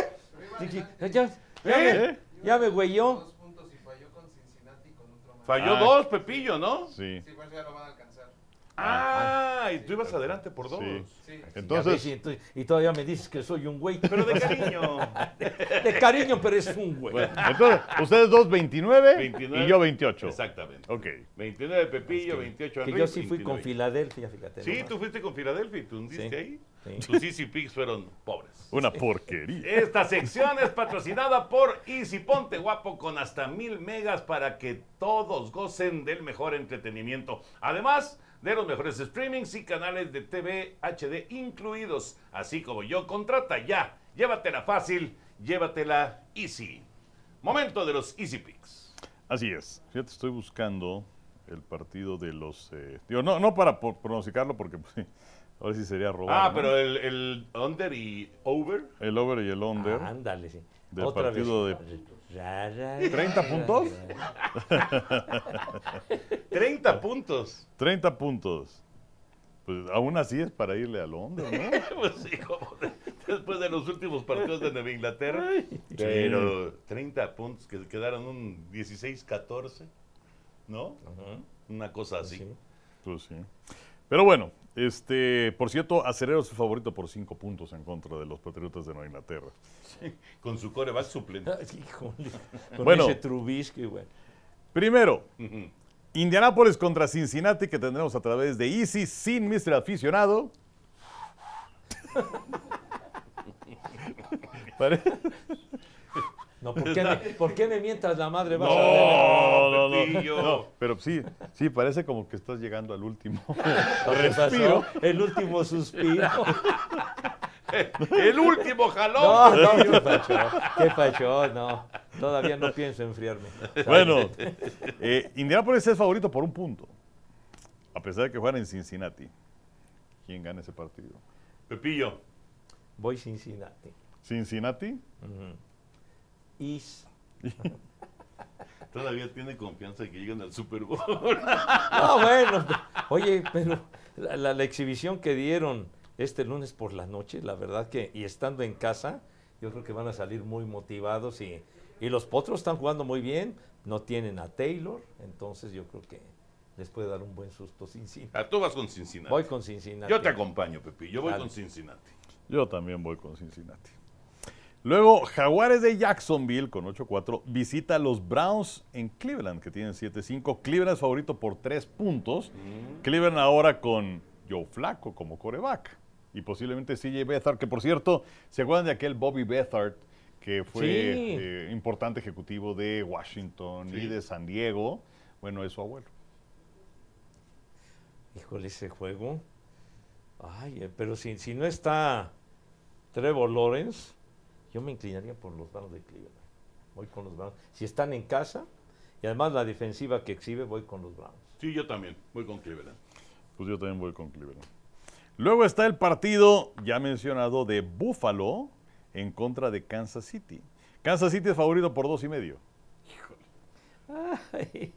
Ya ¿Eh? me, ya me güeyó. Dos puntos y falló con Cincinnati con otro más. Falló Ah. dos, Pepillo, ¿no? Sí. Sí, pues ya lo van a alcanzar. Ah, y tú ibas adelante por dos. Sí. Sí. Entonces, y, y todavía me dices que soy un güey. Pero de cariño. De cariño, pero es un güey. bueno, entonces, ustedes dos 29, 29. y yo 28. Exactamente. Ok. 29 de Pepillo, que, 28 que Enrique. yo sí fui con 29. Filadelfia, fíjate. Sí, nomás. tú fuiste con Filadelfia y tú hundiste Sí, ahí. Sí. Tus Easy Picks fueron pobres. Una porquería. Esta sección es patrocinada por Easy Ponte Guapo con hasta mil megas para que todos gocen del mejor entretenimiento. Además de los mejores streamings y canales de TV HD incluidos. Así como yo, contrata ya. Llévatela fácil, llévatela easy. Momento de los Easy Picks. Así es. Fíjate, estoy buscando el partido de los... eh, digo, no, no para pronosticarlo porque pues, ahora sí sería robar. Ah, ¿no? pero el, el under y over. El over y el under. Ah, ándale, sí. Del Otra partido vez. de- Ra, ra, 30 ra, puntos. ra. 30 puntos. 30 puntos. Pues aún así es para irle al under, ¿no? Pues sí, como de- después de los últimos partidos de Nueva Inglaterra. Pero 30 puntos que quedaron un 16-14, ¿no? Ujú, Una cosa así. sí. Pues sí. Pero bueno, este, por cierto, Acerero es su favorito por cinco puntos en contra de los Patriotas de Nueva Inglaterra. Con su coreback suplente. Híjole, con Bueno. ese Trubisky, güey. Primero. Indianápolis contra Cincinnati que tendremos a través de Easy sin Mr. Aficionado. No, ¿por qué, me, por qué me mientas la madre? Vas a No, no, no, Pepillo. no, pero sí, sí, parece como que estás llegando al último. ver. ¿Qué pasó? El último suspiro. El último jalón. No, no, qué pacho, qué pacho, no. Todavía no pienso enfriarme. Bueno, eh, Indianápolis es favorito por un punto, a pesar de que juegan en Cincinnati. ¿Quién gana ese partido? Pepillo. Voy Cincinnati. ¿Cincinnati? Is. Todavía tiene confianza de que lleguen al Super Bowl. No, bueno. Oye, pero la, la- la exhibición que dieron este lunes por la noche, la verdad que, y estando en casa, yo creo que van a salir muy motivados y, y los potros están jugando muy bien, no tienen a Taylor, entonces yo creo que les puede dar un buen susto Cincinnati. Ah, tú vas con Cincinnati. Voy con Cincinnati. Yo te acompaño, Pepillo. Yo voy Dale. con Cincinnati. Yo también voy con Cincinnati. Luego, Jaguares de Jacksonville con 8-4 visita a los Browns en Cleveland, que tienen 7-5. Cleveland es favorito por 3 puntos. Cleveland ahora con Joe Flaco como coreback. Y posiblemente CJ Beathard, que por cierto, ¿se acuerdan de aquel Bobby Beathard que fue Sí. eh, importante ejecutivo de Washington y de San Diego? Bueno, es su abuelo. Híjole, ese juego. Ay, eh, pero si, si no está Trevor Lawrence, yo me inclinaría por los Browns de Cleveland. Voy con los Browns. Si están en casa, y además la defensiva que exhibe, voy con los Browns. Sí, yo también. Voy con Cleveland. Pues yo también voy con Cleveland. Luego está el partido ya mencionado de Buffalo en contra de Kansas City. Kansas City es favorito por dos y medio. Ay,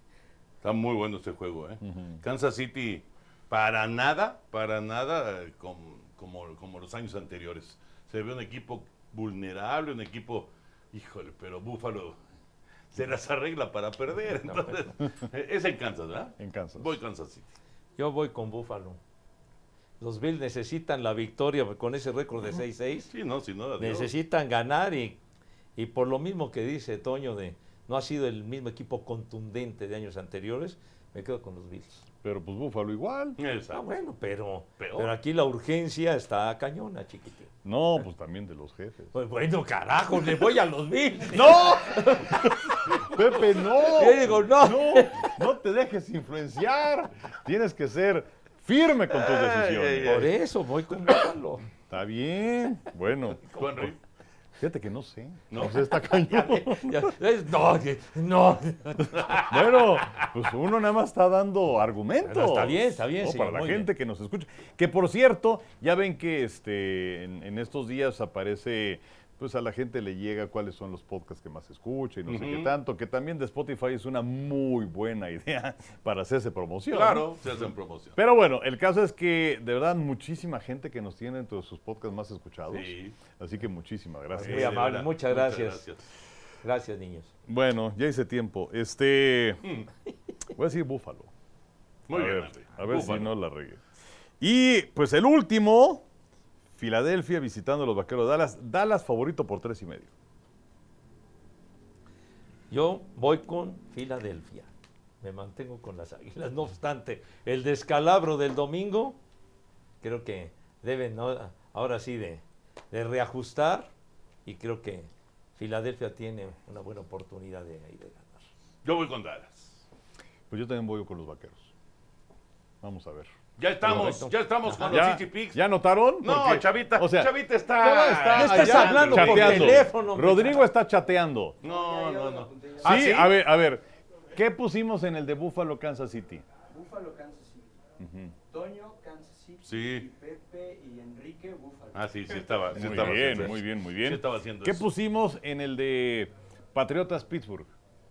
Está muy bueno este juego, ¿eh? Kansas City, para nada, para nada eh, com- como, como los años anteriores. Se ve un equipo vulnerable, un equipo, híjole, pero Búfalo se las arregla para perder. Entonces, eh, es en Kansas, ¿verdad? En Kansas. Voy Kansas City. yo voy con Buffalo. Los Bills necesitan la victoria con ese récord de 6-6. Sí, no, sin nada. Necesitan ganar y, y por lo mismo que dice Toño de no ha sido el mismo equipo contundente de años anteriores, me quedo con los Bills. Pero pues Buffalo igual. Ah, Exacto. bueno, pero, Peor. pero aquí la urgencia está cañona, chiquitín. No, pues también de los jefes. Pues bueno, carajo, le voy a los Bills. ¡No! Pepe, no. Yo digo, no. No, no te dejes influenciar. Tienes que ser firme con tus decisiones. Por eso voy con Buffalo. Está bien. Bueno, ¿Tú, Henry? Fíjate que no sé. No. Sé, está cañón. Ya, no, no. Bueno, pues uno nada más está dando argumentos. Pero está bien, está bien, ¿no? Para la gente que nos escucha. Que por cierto, ya ven que este, en, en estos días aparece, pues a la gente le llega cuáles son los podcasts que más escucha y no sé qué tanto. Que también de Spotify es una muy buena idea para hacerse promoción. Claro, se hacen promoción. Pero bueno, el caso es que de verdad muchísima gente que nos tiene entre sus podcasts más escuchados. Sí. Así que muchísimas gracias. Muy Sí, amable, verdad. muchas gracias. Gracias, niños. Bueno, ya hice tiempo. Este. Voy a decir Búfalo. Muy a bien, ver, a ver Búfalo. si no la regué. Y pues el último, Filadelfia visitando a los vaqueros de Dallas. Dallas favorito por tres y medio. Yo voy con Filadelfia. Me mantengo con las águilas. No obstante, el descalabro del domingo, creo que deben ¿no? ahora sí de, de reajustar y creo que Filadelfia tiene una buena oportunidad de, ahí de ganar. Yo voy con Dallas. Pues yo también voy con los vaqueros. Vamos a ver. Ya estamos, Correcto. ya estamos con ¿Ya, los Chichi Picks. ¿Ya notaron? No, Porque- Chavita, o sea, Chavita está. Está No estás allá hablando por chateando. teléfono, hombre. Rodrigo está chateando. No, no, no. Sí, ¿Ah, sí? a ver, a ver. ¿Qué pusimos en el de Buffalo, Kansas City? Búfalo, Kansas City. Toño, Kansas City. Sí. Y Pepe y Enrique, Búfalo. Ah, sí, sí estaba. Sí Muy estaba bien, haciendo muy bien, muy bien. Sí estaba haciendo ¿Qué eso. pusimos en el de Patriotas Pittsburgh?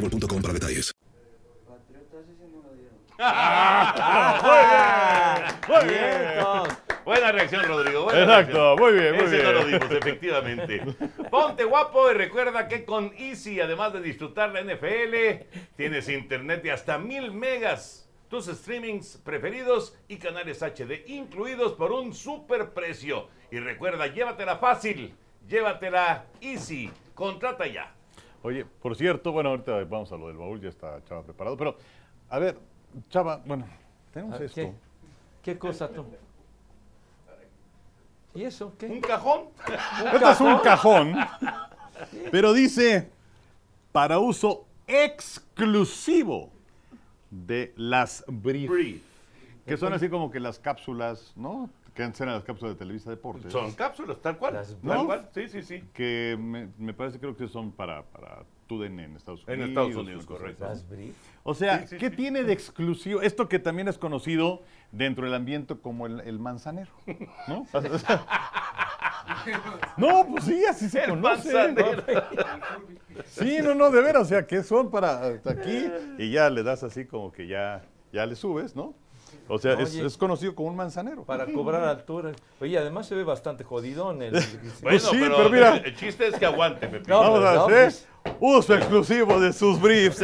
boostmobile.com para detalles. No lo dieron. Muy bien. Buena reacción, Rodrigo. buena Exacto, reacción. muy bien, muy Ese bien. no lo dimos, efectivamente. Ponte guapo y recuerda que con Easy, además de disfrutar la NFL, tienes internet de hasta mil megas, tus streamings preferidos y canales HD incluidos por un super precio. Y recuerda, llévatela fácil, llévatela Easy. Contrata ya. Oye, por cierto, bueno, ahorita vamos a lo del baúl, ya está Chava preparado, pero a ver, Chava, bueno, tenemos esto. ¿Qué, ¿Qué cosa tú? ¿Y eso qué? ¿Un cajón? Este es un cajón, pero dice para uso exclusivo de las brief, Brief. que son así como que las cápsulas, ¿no? Que antes eran las cápsulas de Televisa Deportes. Son cápsulas, tal cual. Las Tal Brief. cual. Sí, sí, sí. que me, me parece creo que son para, para TUDN en Estados Unidos. En Estados Unidos, correcto. Las. O sea, Sí, sí, ¿qué sí. tiene de exclusivo? Esto que también es conocido dentro del ambiente como el, el manzanero, ¿no? No, pues sí, así se El conoce. manzanero. ¿no? Sí, no, no, de veras, o sea, que son para hasta aquí y ya le das así como que ya, ya le subes, ¿no? O sea, es, Oye. es conocido como un manzanero. Para cobrar altura. Oye, además se ve bastante jodidón el. Bueno, Pues sí, pero, pero mira. el chiste es que aguante, Pepito. No, Vamos pues, a no, pues. uso exclusivo de sus briefs.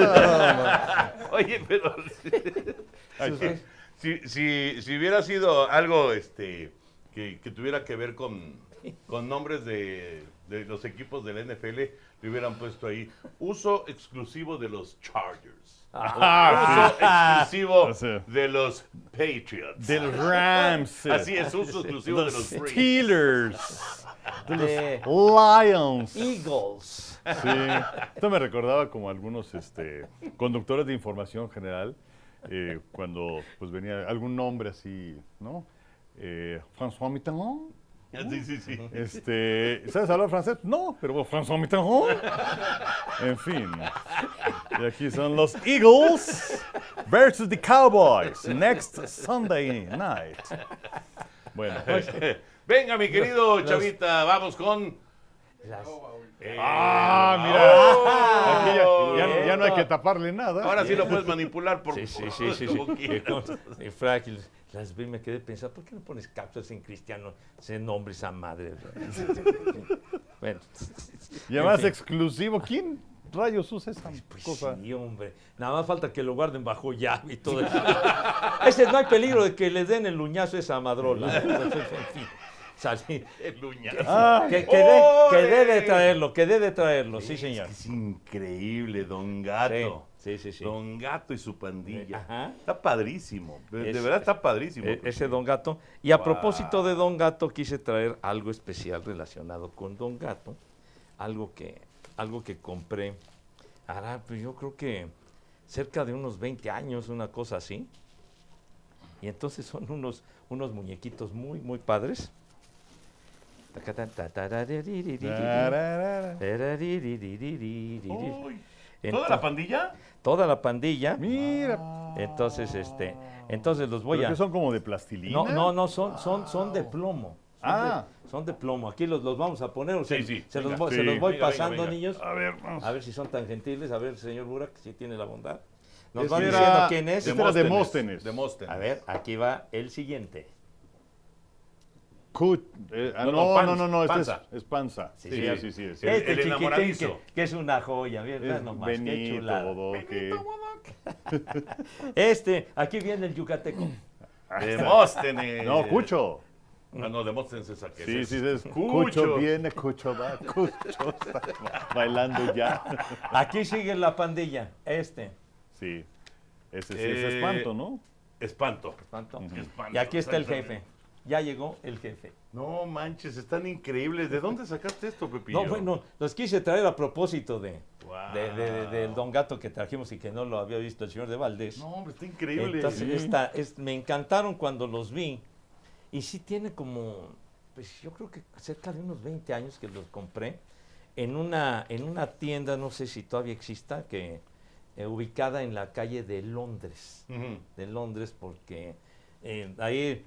Oye, pero si, si, si hubiera sido algo este que, que tuviera que ver con, con nombres de, de los equipos de la NFL, le hubieran puesto ahí uso exclusivo de los Chargers. Ah, uso exclusivo de los Patriots. Del Rams. Así es, uso exclusivo de los. Steelers. de Lions. Eagles. Sí. Esto me recordaba como algunos este, conductores de información general, eh, cuando pues venía algún nombre así, ¿no? Eh, François Mitterrand. Sí, sí, sí. Este, ¿Sabes hablar francés? No, pero François Mitterrand. En fin. Y aquí son los Eagles versus the Cowboys. Next Sunday night. Bueno, Venga, mi querido Chavita, vamos con. Las- eh, Ah, oh. aquí ya, ya no- ya no hay que taparle nada. Ahora sí lo puedes manipular por Sí, sí, sí, sí. sí. como quieras. Y frágil. Las vi, me quedé pensando, ¿por qué no pones cápsulas en cristiano? Ese nombre, esa madre. bueno. Y además en fin. exclusivo. ¿Quién rayos usa esa Pues cosa? sí, hombre. Nada más falta que lo guarden bajo llave y todo eso. Ese no hay peligro de que le den el luñazo a esa madrola. en fin. Salí. El uñazo. Ah, Que, que de- debe traerlo, que debe traerlo, sí, señor. Es increíble, Don Gato. Sí, sí, sí. Don Gato y su pandilla. Ajá. Está padrísimo. De, Es- verdad está padrísimo. E- ese Don Gato. Y a Wow. propósito de Don Gato, quise traer algo especial relacionado con Don Gato. Algo que, algo que compré. Hará, pues yo creo que cerca de unos 20 años, una cosa así. Y entonces son unos, unos muñequitos muy, muy padres. ¿Toda la pandilla? Toda la pandilla. Mira. Entonces, este, entonces los voy ¿Pero a. que son como de plastilina? No, no, no, son, son, son de plomo. Son, Ah. de, son de plomo. Aquí los, los vamos a poner. o sea, Sí, sí, Se, los, venga. voy- se Sí. los voy Venga, pasando, venga. niños. A ver, vamos. A ver si son tan gentiles. A ver, señor Burak, si tiene la bondad. Nos van diciendo quién es. Era Demóstenes. Demóstenes. A ver, aquí va el siguiente. Cut- eh, ah, No, no, no, no, panza, no, no, este panza. es, es panza. Sí, Sí, sí, sí. sí. sí, El- este el chiquitín que, que es una joya. Mira, Es nomás, qué Benito chulada. Bodoque. Este, aquí viene el yucateco. Demóstenes. No, Cucho. Ah, no, Demóstenes es aquel. Sí, sí, es Cucho. Cucho viene, Cucho va, Cucho está bailando ya. Aquí sigue la pandilla. Este. Sí, ese sí Eh, es espanto, ¿no? Espanto. Espanto. Espanto, Y aquí está el jefe. Ya llegó el jefe. No manches, están increíbles. ¿De dónde sacaste esto, Pepillo? No, bueno, los quise traer a propósito de, de- de- de- del Don Gato que trajimos y que no lo había visto el señor de Valdés. No, hombre, está increíble. Entonces, Sí. esta- es- me encantaron cuando los vi. Y sí tiene como, pues yo creo que cerca de unos 20 años que los compré en una, en una tienda, no sé si todavía exista, que eh, ubicada en la calle de Londres. De Londres, porque eh, ahí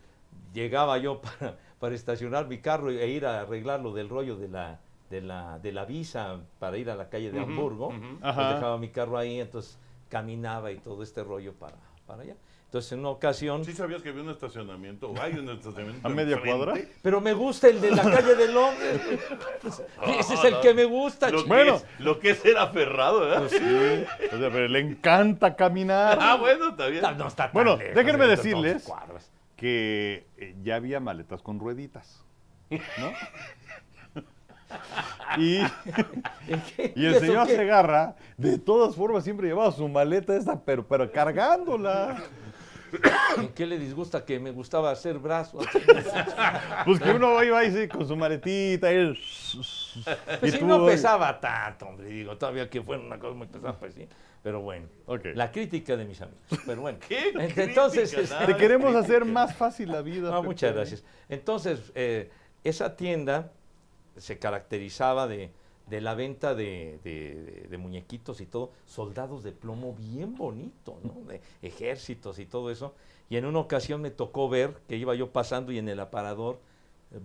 llegaba yo para, para estacionar mi carro e ir a arreglar lo del rollo de la, de la, de la visa para ir a la calle de Ujú, Hamburgo. ujú. Pues Ajá. dejaba mi carro ahí, entonces caminaba y todo este rollo para, para allá. Entonces en una ocasión, ¿Sí sabías que había un estacionamiento? ¿O hay un estacionamiento? ¿A media enfrente? cuadra? pero me gusta el de la calle de Londres. Pues, ese es el que me gusta. Lo, Bueno. es, lo que es ser aferrado, ¿verdad? Pues sí. O sea, pero le encanta caminar. Ah, bueno, está bien. No, no está tan Bueno, lejos, déjenme decirles-. Que eh, ya había maletas con rueditas, ¿no? y, el señor? Segarra, de todas formas, siempre llevaba su maleta esta, pero, pero cargándola. ¿En qué le disgusta que me gustaba hacer brazos? Pues que uno iba ahí sí, con su maletita. Y, Pues y tú, no pesaba tanto, hombre, digo, todavía que fuera una cosa muy pesada, pues sí. Pero bueno, la crítica de mis amigos. Pero bueno, ¿Qué entonces, crítica, Te queremos crítica. hacer más fácil la vida. No, muchas gracias. Entonces, eh, esa tienda se caracterizaba de, de la venta de, de- muñequitos y todo, soldados de plomo bien bonito, ¿no? De ejércitos y todo eso. Y en una ocasión me tocó ver que iba yo pasando y en el aparador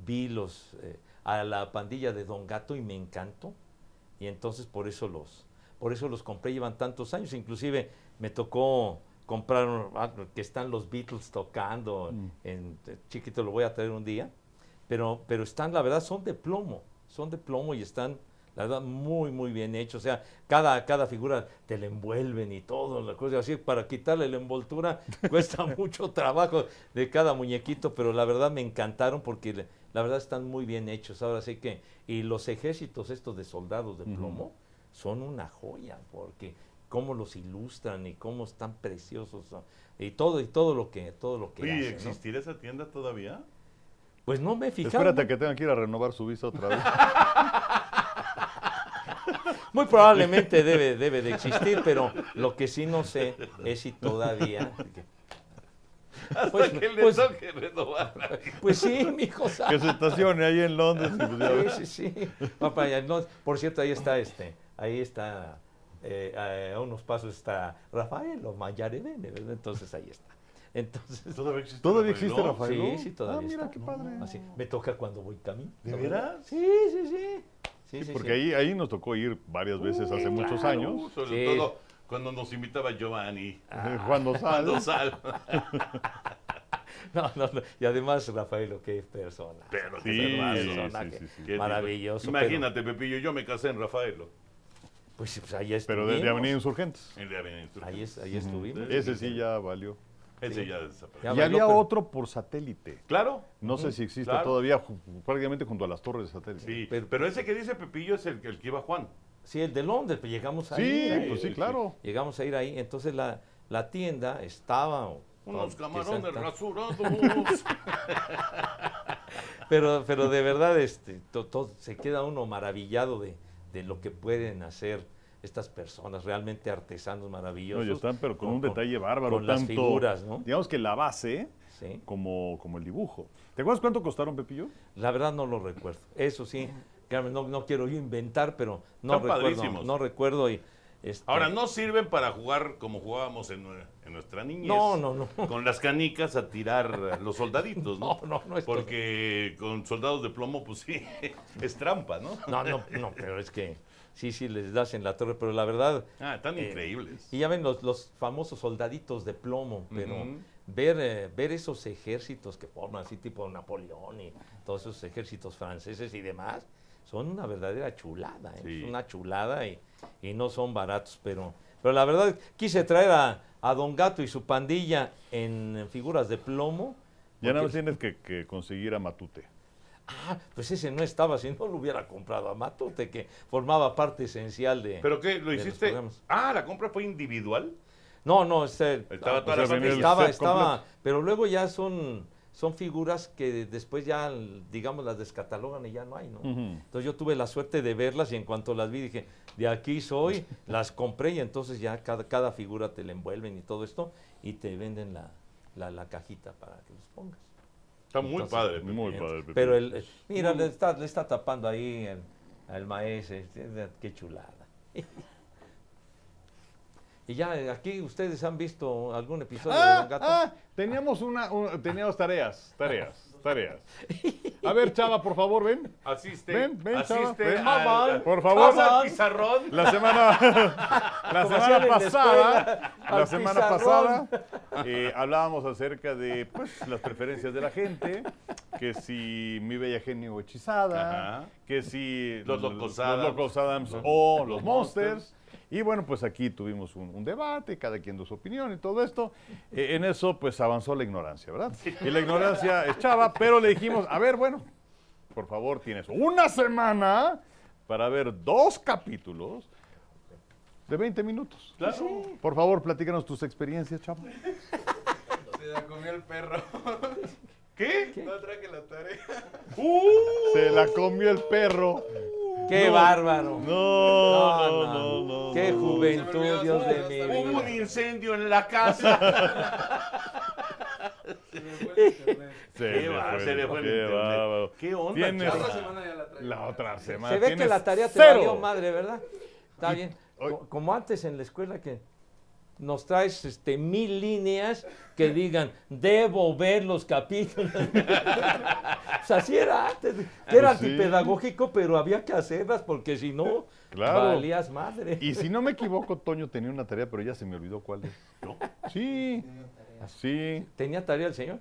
vi los eh, a la pandilla de Don Gato y me encantó. Y entonces por eso los por eso los compré, llevan tantos años, inclusive me tocó comprar ah, que están los Beatles tocando Mm. en eh, chiquito lo voy a traer un día, pero pero están la verdad son de plomo, son de plomo y están la verdad muy muy bien hechos, o sea, cada cada figura te la envuelven y todo, la cosa así para quitarle la envoltura cuesta mucho trabajo de cada muñequito, pero la verdad me encantaron porque le- la verdad están muy bien hechos. Ahora sí que y los ejércitos estos de soldados de plomo son una joya porque cómo los ilustran y cómo están preciosos son, y todo y todo lo que todo lo que Oye, hacen, ¿no? ¿existirá esa tienda todavía? Pues no me he fijado. Espérate que tengan que ir a renovar su visa otra vez. Muy probablemente debe, debe de existir, pero lo que sí no sé es si todavía. Hasta Pues- que le pues- toque renovar. Pues sí, mi hijo. que se estacione ahí en Londres. pues. Sí, sí, sí. No, por cierto, ahí está este, ahí está, eh, a unos pasos está Rafael o Mayarevene, ¿verdad? Entonces ahí está. Entonces, ¿Todavía existe, ¿Todavía existe. Rafael? sí, sí, todavía Ah, mira está. qué padre. Así, me toca cuando voy camino. ¿De veras? Sí, sí, sí. Sí, sí, Porque sí. Ahí, ahí nos tocó ir varias veces hace muchos años. Uh, sobre Sí. todo cuando nos invitaba Giovanni. Eh, Juan Dosal. Cuando sal. No, no, no. Y además, Rafael, qué persona. Pero Sí, qué sí, personaje. sí, sí, sí. Qué Maravilloso. Imagínate, Pepillo, yo me casé en Rafaelo. Pues, pues ahí estuvimos. Pero desde Avenida Insurgentes. Avenida Insurgentes. Ahí, es- ahí estuvimos. Ese sí ya valió. Ese ya desapareció. Y había pero- otro por satélite. Claro. No sé si existe claro. todavía, prácticamente junto a las torres de satélite. Sí, Pero- pero, ese que dice Pepillo es el, el que iba Juan. Sí, el de Londres, pues llegamos ahí. Sí, ahí. pues sí, claro. Llegamos a ir ahí. Entonces la, la tienda estaba. Unos camarones rasurados. Pero, pero de verdad este, to- to- se queda uno maravillado de, de lo que pueden hacer estas personas, realmente artesanos No, maravillosos. ya están, pero con, un detalle bárbaro. Con las tanto, figuras, ¿no? Digamos que la base Sí. como, como el dibujo. ¿Te acuerdas cuánto costaron, Pepillo? La verdad no lo recuerdo. Eso sí, no, no quiero yo inventar, pero no Están recuerdo. padrísimos. No recuerdo y este, Ahora, no sirven para jugar como jugábamos en, nue- en nuestra niñez. No, no, no. Con las canicas a tirar los soldaditos, ¿no? No, no, no es Porque con soldados de plomo, pues sí, es trampa, ¿no? No, no, no, pero es que sí, sí les das en la torre, pero la verdad. Ah, están eh, increíbles. Y ya ven los, los famosos soldaditos de plomo, pero ver, eh, ver esos ejércitos que forman así tipo Napoleón y todos esos ejércitos franceses y demás, son una verdadera chulada, ¿eh? Sí. es una chulada y, y no son baratos, pero, pero la verdad quise traer a, a Don Gato y su pandilla en, figuras de plomo. Ya porque- tienes que, que conseguir a Matute. Ah, pues ese no estaba, si no lo hubiera comprado a Matute, que formaba parte esencial de... ¿Pero qué? ¿Lo hiciste? Ah, ¿la compra fue individual? No, no, este, Estaba ah, toda la pues, familia. estaba, set estaba, completo. pero luego ya son, son figuras que después ya, digamos, las descatalogan y ya no hay, ¿no? Entonces yo tuve la suerte de verlas y en cuanto las vi dije, de aquí soy, las compré y entonces ya cada, cada figura te la envuelven y todo esto y te venden la, la, la cajita para que los pongas. Está muy Entonces, padre. Muy Pepe. padre. Pepe. Pero el, mira, le está, le está tapando ahí el, al maestro, este, qué chulada. Y ya eh, aquí ustedes han visto algún episodio de Ah, Don Gato. ah, teníamos una, un- teníamos tareas, tareas, tareas. A ver, Chava, por favor, ven. Asiste. Ven, ven, chava, asiste ven. al- Por favor. pasa al pizarrón. La semana, la semana la pasada, escuela, la semana pizarrón. pasada eh, hablábamos acerca de pues, las preferencias de la gente, que si mi bella genio hechizada, Ajá. que si Los Locos los Adams. Locos Adams o los Monsters. Y bueno, pues aquí tuvimos un, un debate, cada quien dio su opinión y todo esto. Eh, en eso, pues avanzó la ignorancia, ¿verdad? Y la ignorancia echaba, pero le dijimos, a ver, bueno, por favor, tienes una semana para ver dos capítulos de 20 minutos. Claro. Por favor, platícanos tus experiencias, chavo. Se la comió el perro. ¿Qué? No traje la tarea. ¡Uh! Se la comió el perro. ¡Qué bárbaro! No, no, no, no. ¡Qué juventud, Dios de mi Hubo un vida! incendio en la casa. Se me fue el internet. Se Qué le va- fue, se le fue el internet. bárbaro. ¿Qué onda, Tienes- La otra semana ya la traigo. La otra semana. Se ve que la tarea te cero. valió madre, ¿verdad? Está bien. Como antes en la escuela que nos traes este, mil líneas que digan, debo ver los capítulos. pues así era antes. que Era Pues sí. antipedagógico, pero había que hacerlas porque si no, Claro. valías madre. Y si no me equivoco, Toño tenía una tarea, pero ya se me olvidó cuál es. Sí, sí. ¿Tenía tarea el señor?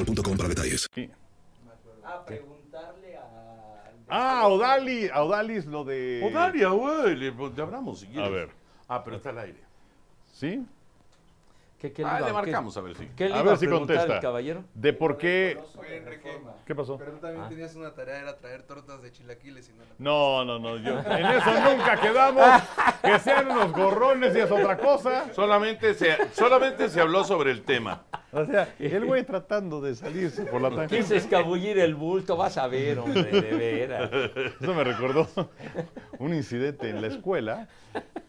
boostmobile.com para detalles. sí. A preguntarle a... Ah, Odalis, a Odalis lo de... Odalia, güey. Le, le hablamos si quieres. A ver. Ah, pero está al aire. ¿Sí? ¿Qué, qué Ah, iba- le qué- marcamos a ver si. ¿Qué le A ver si contesta. el caballero? De por qué... Oye, Enrique, ¿Qué pasó? pero tú también Ah. tenías una tarea, era traer tortas de chilaquiles y no la No, no, no, yo, en eso nunca quedamos. Que sean unos gorrones y es otra cosa. Solamente se, solamente se habló sobre el tema. O sea, el güey tratando de salirse por la Quise tangente. escabullir el bulto, vas a ver, hombre, de veras. Eso me recordó un incidente en la escuela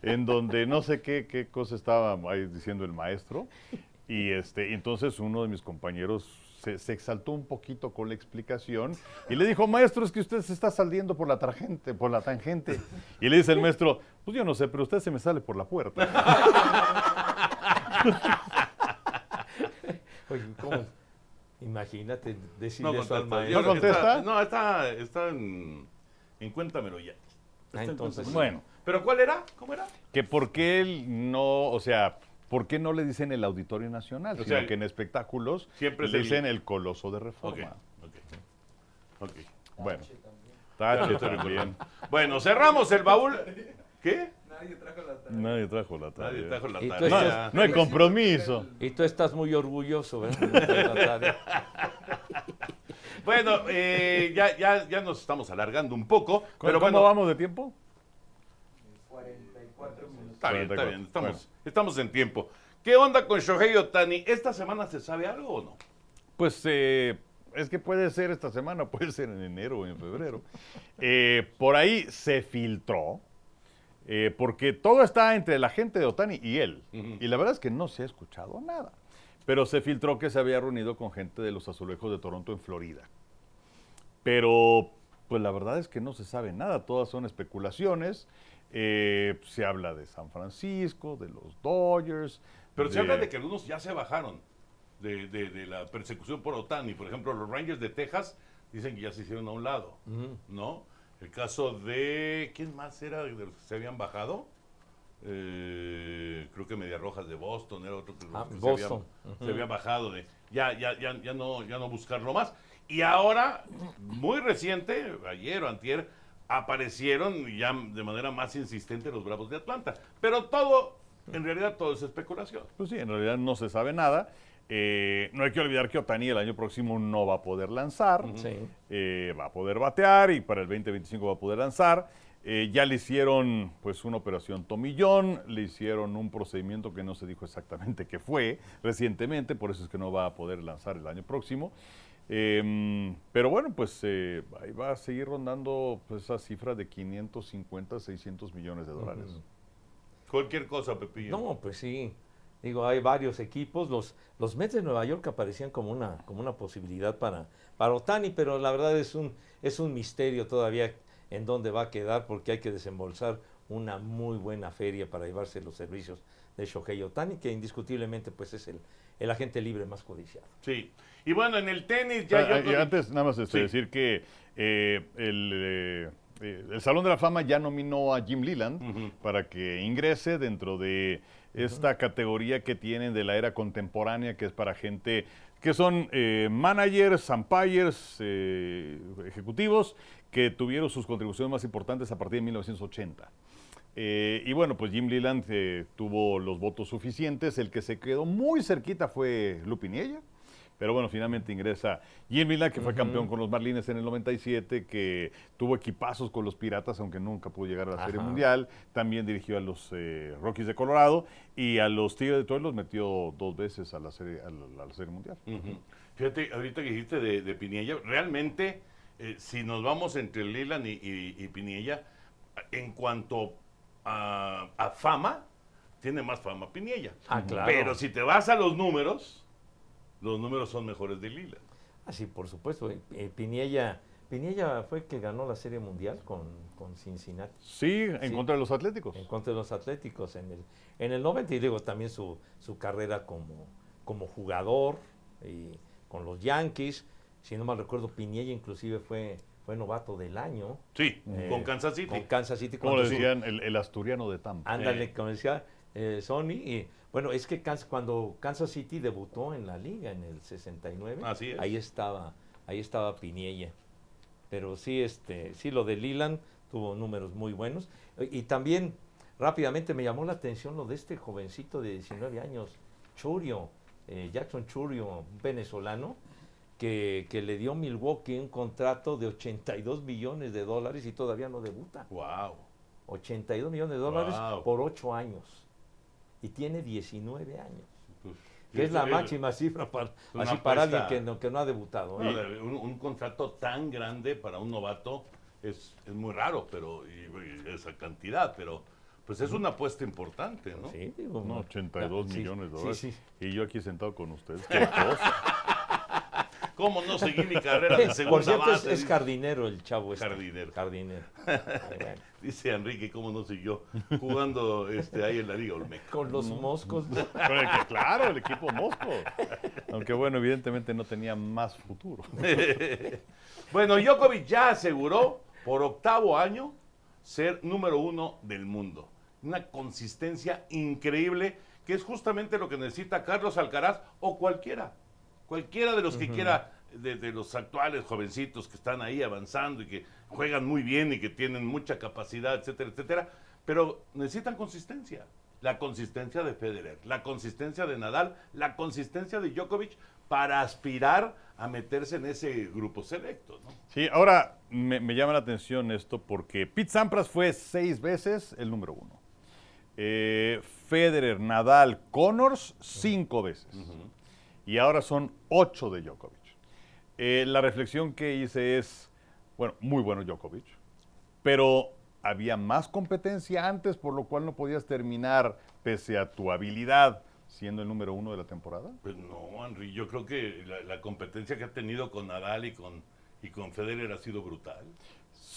en donde no sé qué, qué cosa estaba ahí diciendo el maestro. Y este, entonces uno de mis compañeros se, se exaltó un poquito con la explicación y le dijo, maestro, es que usted se está saliendo por la tangente, por la tangente. Y le dice el maestro, pues yo no sé, pero usted se me sale por la puerta. Oye, ¿cómo? Imagínate decirle No eso al maestro. Que contesta? está- no, está, está en, en Cuéntamelo ya. Está Ah, en entonces, Cuéntamelo. Bueno, ¿Pero cuál era? ¿Cómo era? que por qué él no, o sea, ¿por qué no le dicen el Auditorio Nacional? O sino sea, que en espectáculos siempre le dicen el Coloso de Reforma. ok. ok. Bueno, Tache también. Bueno, cerramos el baúl. ¿Qué? Nadie trajo la tarea. Nadie trajo la tarea. Nadie trajo la tarea. estás- No hay compromiso. Y tú estás muy orgulloso, ¿verdad? Bueno, eh, ya, ya, ya nos estamos alargando un poco. ¿Cómo, Pero cómo bueno, vamos de tiempo? 44 minutos. Está bien, está 44. bien. Estamos, Bueno. estamos en tiempo. ¿Qué onda con Shohei Otani? ¿Esta semana se sabe algo o no? Pues eh, es que puede ser esta semana, puede ser en enero o en febrero. Eh, por ahí se filtró, eh, porque todo está entre la gente de Otani y él. Y la verdad es que no se ha escuchado nada. Pero se filtró que se había reunido con gente de los azulejos de Toronto en Florida. Pero, pues la verdad es que no se sabe nada, todas son especulaciones. Eh, se habla de San Francisco, de los Dodgers. Pero se habla de que algunos ya se bajaron de, de- de la persecución por Otani. Por ejemplo, los Rangers de Texas dicen que ya se hicieron a un lado, ¿no? El caso de... ¿Quién más era de los que se habían bajado? eh, creo que Media Rojas de Boston, era otro que, Ah, que se, había, se había bajado de ya, ya, ya, ya no, ya no buscarlo más. Y ahora, muy reciente, ayer o antier, aparecieron ya de manera más insistente los Bravos de Atlanta. Pero todo, en realidad, todo es especulación. Pues sí, en realidad no se sabe nada. Eh, no hay que olvidar que Otani el año próximo no va a poder lanzar. Sí. Eh, va a poder batear y para el 2025 va a poder lanzar. Eh, ya le hicieron pues una operación tomillón, le hicieron un procedimiento que no se dijo exactamente qué fue recientemente, por eso es que no va a poder lanzar el año próximo. Eh, pero bueno, pues eh, ahí va a seguir rondando pues, esa cifra de 550, 600 millones de dólares. Cualquier cosa, Pepillo. No, pues sí. Digo, hay varios equipos. Los, los Mets de Nueva York aparecían como una, como una posibilidad para, para Otani, pero la verdad es un, es un misterio todavía en dónde va a quedar porque hay que desembolsar una muy buena feria para llevarse los servicios de Shohei Otani, que indiscutiblemente pues es el, el agente libre más codiciado. Sí. Y bueno, en el tenis ya... Ah, yo- y antes, nada más este, Sí. decir que eh, el, eh, eh, el Salón de la Fama ya nominó a Jim Leland para que ingrese dentro de esta categoría que tienen de la era contemporánea, que es para gente que son eh, managers, umpires, eh, ejecutivos, que tuvieron sus contribuciones más importantes a partir de 1980. Eh, y bueno, pues Jim Leland eh, tuvo los votos suficientes. El que se quedó muy cerquita fue Lupiniella. Pero bueno, finalmente ingresa Jim Leland, que fue campeón con los Marlines en el 97, que tuvo equipazos con los Piratas, aunque nunca pudo llegar a la Serie. Mundial. También dirigió a los eh, Rockies de Colorado y a los Tigres de Detroit los metió dos veces a la Serie, a la, a la serie Mundial. Fíjate, ahorita que dijiste de, de Piniella, realmente, eh, si nos vamos entre Leland y, y, y Piniella, en cuanto a, a fama, tiene más fama Piniella. Ah, claro. Pero si te vas a los números, los números son mejores de Leland. Ah, sí, por supuesto. eh, eh, Piniella, Piniella fue el que ganó la Serie Mundial con, con Cincinnati. Sí, en Sí. contra de los Atléticos. en contra de los Atléticos en el, en el 90 y digo también su, su carrera como, como jugador y con los Yankees. Si no mal recuerdo, Piniella inclusive fue, fue novato del año. Sí, eh, con Kansas City. Con Kansas City. Como le su- decían, el, el asturiano de Tampa. Ándale, Sí. como decía eh, Sony. Y, bueno, es que cuando Kansas City debutó en la liga en el 69, Así es. ahí estaba, ahí estaba Piniella. Pero sí, este, sí, lo de Leland tuvo números muy buenos. Y, también rápidamente me llamó la atención lo de este jovencito de 19 años, Churio, eh, Jackson Churio, venezolano, que, que le dio Milwaukee un contrato de 82 millones de dólares y todavía no debuta. Wow. 82 millones de dólares Wow. por 8 años. Y tiene 19 años. Pues, Que es la máxima cifra para, así para alguien que no, que no ha debutado. ¿eh? Un, un contrato tan grande para un novato es, es muy raro, pero y- y esa cantidad, pero pues es una apuesta importante, ¿no? Sí, digo, No, 82 sí, millones de sí, dólares. sí. Y yo aquí sentado con ustedes. Qué cosa. ¿Cómo no seguí mi carrera de segunda Por cierto, es, base? es Dice- jardinero el chavo este. Jardinero. Jardinero. Dice Enrique, ¿cómo no siguió jugando este, ahí en la Liga Olmeca? Con los moscos. Con el que, claro, el equipo Mosco. Aunque bueno, evidentemente no tenía más futuro. Bueno, Djokovic ya aseguró por octavo año ser número uno del mundo. Una consistencia increíble que es justamente lo que necesita Carlos Alcaraz o cualquiera. Cualquiera de los que quiera, de, de los actuales jovencitos que están ahí avanzando y que juegan muy bien y que tienen mucha capacidad, etcétera, etcétera. Pero necesitan consistencia. La consistencia de Federer, la consistencia de Nadal, la consistencia de Djokovic para aspirar a meterse en ese grupo selecto. ¿no? Sí, ahora me, me llama la atención esto porque Pete Sampras fue seis veces el número uno. Eh, Federer, Nadal, Connors, cinco veces. Y ahora son ocho de Djokovic. Eh, la reflexión que hice es, bueno, muy bueno Djokovic, pero había más competencia antes, por lo cual no podías terminar, pese a tu habilidad, siendo el número uno de la temporada. Pues no, Henry, yo creo que la, la competencia que ha tenido con Nadal y con, y con Federer ha sido brutal.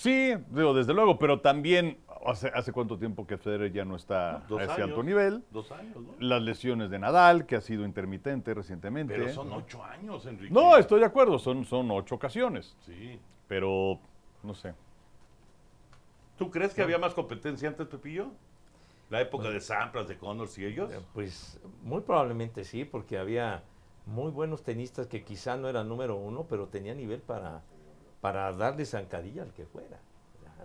Sí, digo, desde luego, pero también hace, hace cuánto tiempo que Federer ya no está Dos a ese años. alto nivel. Dos años, ¿no? Las lesiones de Nadal, que ha sido intermitente recientemente. Pero son ocho años, Enrique. No, estoy de acuerdo, son, son ocho ocasiones, Sí. pero no sé. ¿Tú crees que había más competencia antes, Pepillo? La época de Sampras, de Connors y ellos. Eh, Pues muy probablemente sí, porque había muy buenos tenistas que quizá no eran número uno, pero tenía nivel para, para darle zancadilla al que fuera.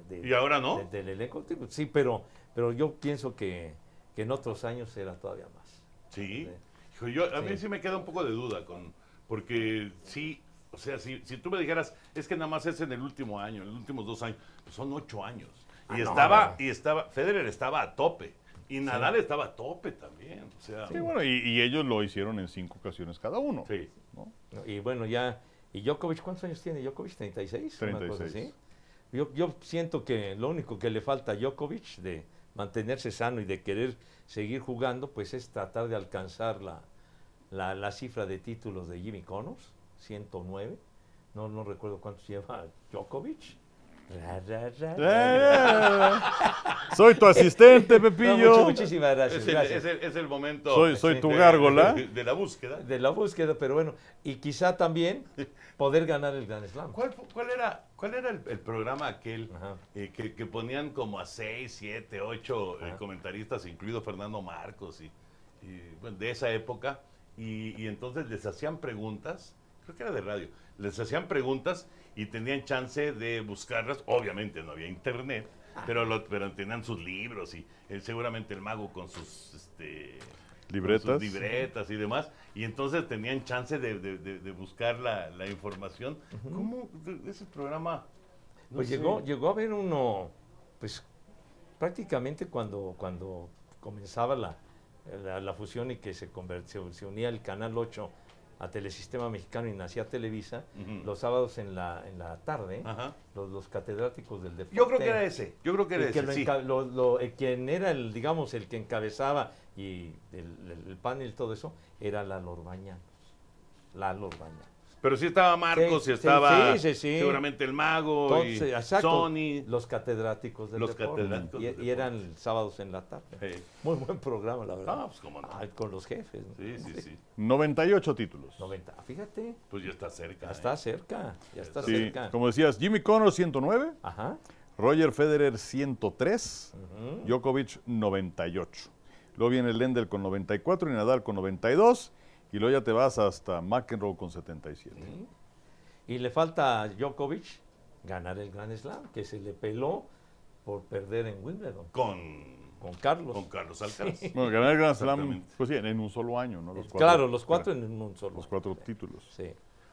De- ¿Y ahora no? de- del elenco, sí, pero, pero yo pienso que, que en otros años era todavía más. Sí. Hijo, yo, a mí Sí. sí me queda un poco de duda con, porque sí, o sea, si, si tú me dijeras, es que nada más es en el último año, en los últimos dos años, pues son ocho años. Y Ah, no, estaba, no. y estaba, Federer estaba a tope. Y Nadal estaba a tope también. O sea, Sí, bueno, y, y ellos lo hicieron en cinco ocasiones cada uno. sí. ¿no? Y bueno, ya, ¿y Djokovic cuántos años tiene? ¿Djokovic 36? Una cosa 36. así. Yo, yo siento que lo único que le falta a Djokovic de mantenerse sano y de querer seguir jugando, pues es tratar de alcanzar la, la, la cifra de títulos de Jimmy Connors, 109. No, no recuerdo cuántos lleva Djokovic. Ra, ra, ra, ra. Soy tu asistente, No, Pepillo. mucho- muchísimas gracias. Es el, gracias. es el- es el momento Soy, soy tu de- gárgola. De, de la búsqueda. De la búsqueda, pero bueno, y quizá también poder ganar el Grand Slam. ¿Cuál, cuál era, cuál era el, el programa aquel eh, que, que ponían como a seis, siete, ocho eh, Ajá. comentaristas, incluido Fernando Marcos, y, y, bueno, de esa época? Y, y entonces les hacían preguntas, creo que era de radio, les hacían preguntas y tenían chance de buscarlas. Obviamente no había internet, pero, lo- pero tenían sus libros y eh, seguramente el mago con sus... Este, con Libretas. sus libretas y demás, y entonces tenían chance de, de- de- de buscar la, la información. ¿Cómo de- ese programa? no Pues sé. llegó, llegó a haber uno, pues prácticamente cuando, cuando comenzaba la, la, la fusión y que se, se unía el Canal 8 a Telesistema Mexicano y nacía Televisa, Ujú. los sábados en la, en la tarde, Ajá. los, los catedráticos del deporte. Yo creo que era ese, yo creo que era ese, lo sí. enca- lo- lo- quien era el, digamos, el que encabezaba y el, el- el panel y todo eso, era Lalo Orbañanos. Lalo Orbañanos. Pero sí estaba Marcos Sí, y estaba sí, sí, sí. seguramente el mago Entonces, y exacto, Sony. los catedráticos del Los deporte. catedráticos y, del y deporte. eran sábados en la tarde. Muy buen programa, la verdad. Ah, pues cómo no. Ah, con los jefes. ¿no? Sí, sí, sí. 98 títulos. 90. Ah, Fíjate, Pues ya está cerca. ya ¿eh? está cerca, ya está Sí, cerca. como decías, Jimmy Connors 109, Ajá. Roger Federer 103, ujú. Djokovic 98. Luego viene Lendl con 94 y Nadal con 92. Y luego ya te vas hasta McEnroe con 77. Sí. Y le falta a Djokovic ganar el Grand Slam, que se le peló por perder en Wimbledon Con, con Carlos. con Carlos Alcaraz. Bueno, ganar el Grand Slam, pues sí, en un solo año, ¿no? Los cuatro- claro, los cuatro en un solo. Los cuatro títulos. Sí.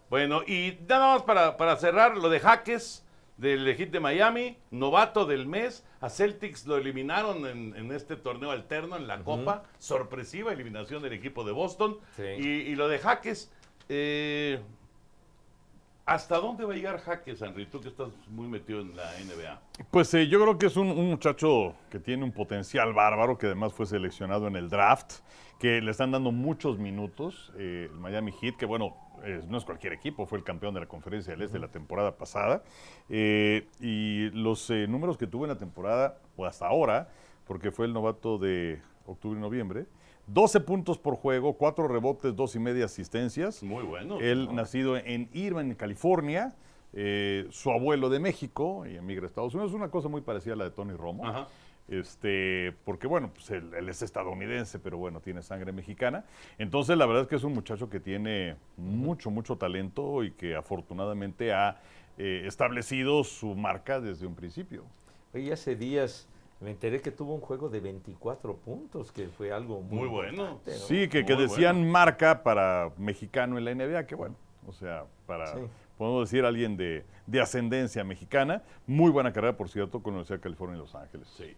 Bueno, y nada más para, para cerrar lo de Jaques del Heat de Miami, novato del mes. A Celtics lo eliminaron en, en este torneo alterno en la Copa. Sorpresiva eliminación del equipo de Boston. Sí. Y, y lo de Jaques, eh, ¿hasta dónde va a llegar Jaques, Henry? Tú que estás muy metido en la NBA. Pues eh, yo creo que es un, un muchacho que tiene un potencial bárbaro, que además fue seleccionado en el draft, que le están dando muchos minutos. eh, el Miami Heat, que bueno, eh, no es cualquier equipo, fue el campeón de la Conferencia del Este la temporada pasada. eh, y los eh, números que tuvo en la temporada, o hasta ahora, porque fue el novato de octubre y noviembre, 12 puntos por juego, 4 rebotes, 2 y media asistencias. Muy bueno. Él ¿no? nacido en Irvine, California, eh, su abuelo de México y emigra a Estados Unidos. Es una cosa muy parecida a la de Tony Romo. Ajá. Este, porque bueno, pues él, él es estadounidense, pero bueno, tiene sangre mexicana. Entonces, la verdad es que es un muchacho que tiene mucho, mucho talento y que afortunadamente ha eh, establecido su marca desde un principio. Oye, hace días me enteré que tuvo un juego de 24 puntos, que fue algo muy, Muy bueno. Sí, que, decían bueno. marca para mexicano en la NBA, que bueno, o sea, para, Sí. podemos decir, alguien de, de ascendencia mexicana. Muy buena carrera, por cierto, con la Universidad de California en Los Ángeles. Sí.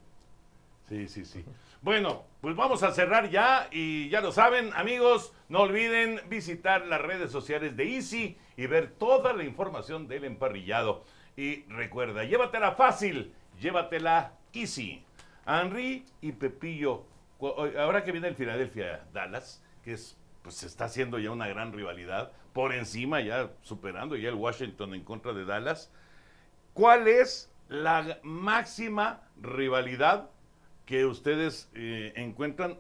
Sí, sí, sí. Bueno, pues vamos a cerrar ya y ya lo saben, amigos, no olviden visitar las redes sociales de Easy y ver toda la información del emparrillado. Y recuerda, llévatela fácil, llévatela easy. Henry y Pepillo, ahora que viene el Philadelphia Dallas, que es pues se está haciendo ya una gran rivalidad, por encima ya superando ya el Washington en contra de Dallas. ¿Cuál es la máxima rivalidad que ustedes eh, encuentran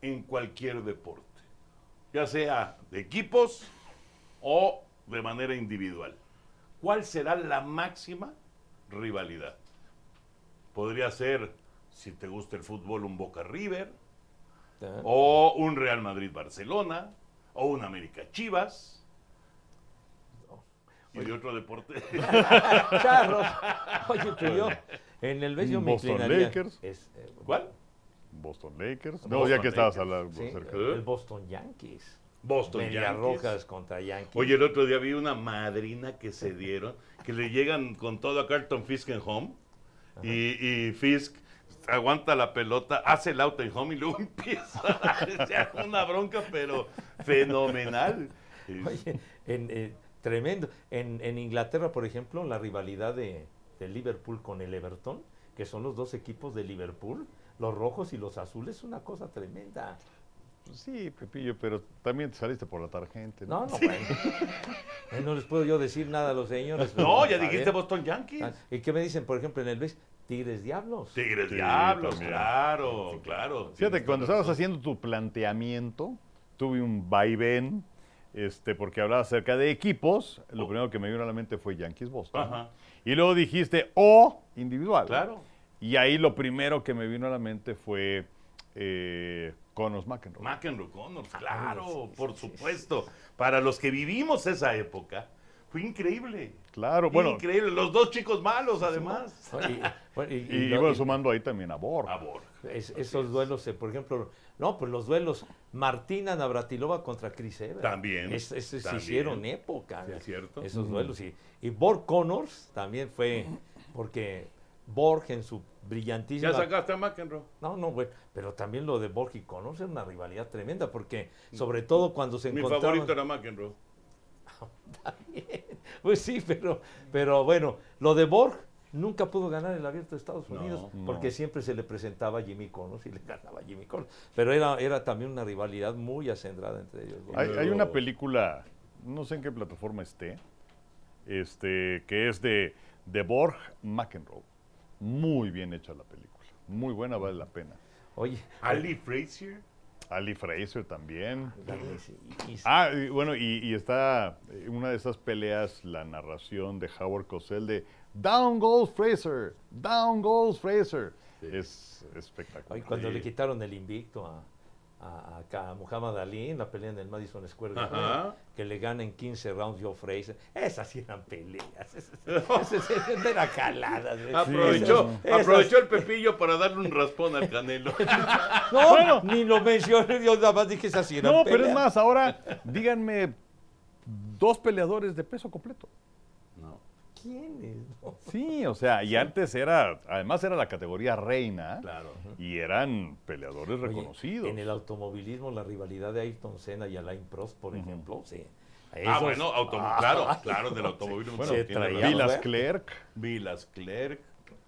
en cualquier deporte? Ya sea de equipos o de manera individual. ¿Cuál será la máxima rivalidad? Podría ser Si te gusta el fútbol, un Boca River. O un Real Madrid Barcelona. O un América Chivas. Y de otro deporte. Charros. Oye, pero yo en el beso me Boston inclinaría. Lakers. Es, eh, ¿Cuál? Boston Lakers. No, Boston ya que estabas Lakers. hablando sí, el Boston Yankees. Boston Medias Yankees. rojas contra Yankees. Oye, el otro día vi una madrina que se dieron, que le llegan con todo a Carlton Fisk en home. Y, y Fisk aguanta la pelota, hace el out en home y luego empieza a una bronca, pero fenomenal. Oye, en, eh, tremendo. En, en Inglaterra, por ejemplo, la rivalidad de, de Liverpool con el Everton, que son los dos equipos de Liverpool, los rojos y los azules, es una cosa tremenda. Pues sí, Pepillo, pero también te saliste por la tarjeta. No, no, bueno. Eh, no les puedo yo decir nada a los señores. No, ya dijiste ver. Boston Yankees. Ah, ¿Y qué me dicen, por ejemplo, en el BES? Tigres Diablos. Tigres Sí, Diablos, también. claro, claro. Fíjate, que cuando estabas haciendo tu planteamiento, tuve un vaivén, este, porque hablabas acerca de equipos. Lo Oh. primero que me vino a la mente fue Yankees Boston. Ajá. Y luego dijiste o individual. Claro. Y ahí lo primero que me vino a la mente fue eh, Connors McEnroe. McEnroe Connors, Ah, claro, por supuesto. Para los que vivimos esa época, fue increíble. claro, bueno. Increíble. Los dos chicos malos, además. Y, bueno, y- y Y, lo- bueno, y- sumando ahí también a Borg. A Borg. es- esos duelos, eh, por ejemplo, no, pues los duelos Martina Navratilova contra Chris Evans. También, Es- es- se también. hicieron época. Sí, es cierto. Esos duelos. Y, y Borg Connors también fue, porque Borg en su brillantísima... Ya sacaste a McEnroe. No, no, güey, pero también lo de Borg y Connors es una rivalidad tremenda, porque sobre todo cuando se Mi encontraban... favorito era McEnroe. Pues sí, pero, pero bueno, lo de Borg nunca pudo ganar el abierto de Estados Unidos no. porque siempre se le presentaba a Jimmy Connors y le ganaba a Jimmy Connors. Pero era, era también una rivalidad muy acendrada entre ellos. Hay, una película, no sé en qué plataforma esté, este, que es de, de Borg McEnroe. Muy bien hecha la película. Muy buena, vale la pena. Oye, Ali Frazier. Ali Fraser también. Ah, y bueno, y, y está eh, una de esas peleas, la narración de Howard Cosell de Down Goes Fraser, Down Goes Fraser. Es espectacular. oye, cuando Sí. le quitaron el invicto a, a, a Muhammad Ali en la pelea en el Madison Square Garden, Ajá. que le gana en 15 rounds Joe Fraser, esas sí eran peleas, esas, esas- esas eran jaladas. güey. Aprovechó, Esas- aprovechó el Pepillo para darle un raspón al Canelo. No, ni lo mencioné, yo nada más dije esas sí eran No, pero es peleas. más, ahora díganme dos peleadores de peso completo. ¿Quiénes? No. Sí, o sea, y antes era, además era la categoría reina Claro. y eran peleadores Oye, reconocidos. en el automovilismo, la rivalidad de Ayrton Senna y Alain Prost, por ejemplo, sí. Ah, bueno, automo- claro, claro, del automóvil. Bueno. Vilas. Clerc, Vilas Clerc.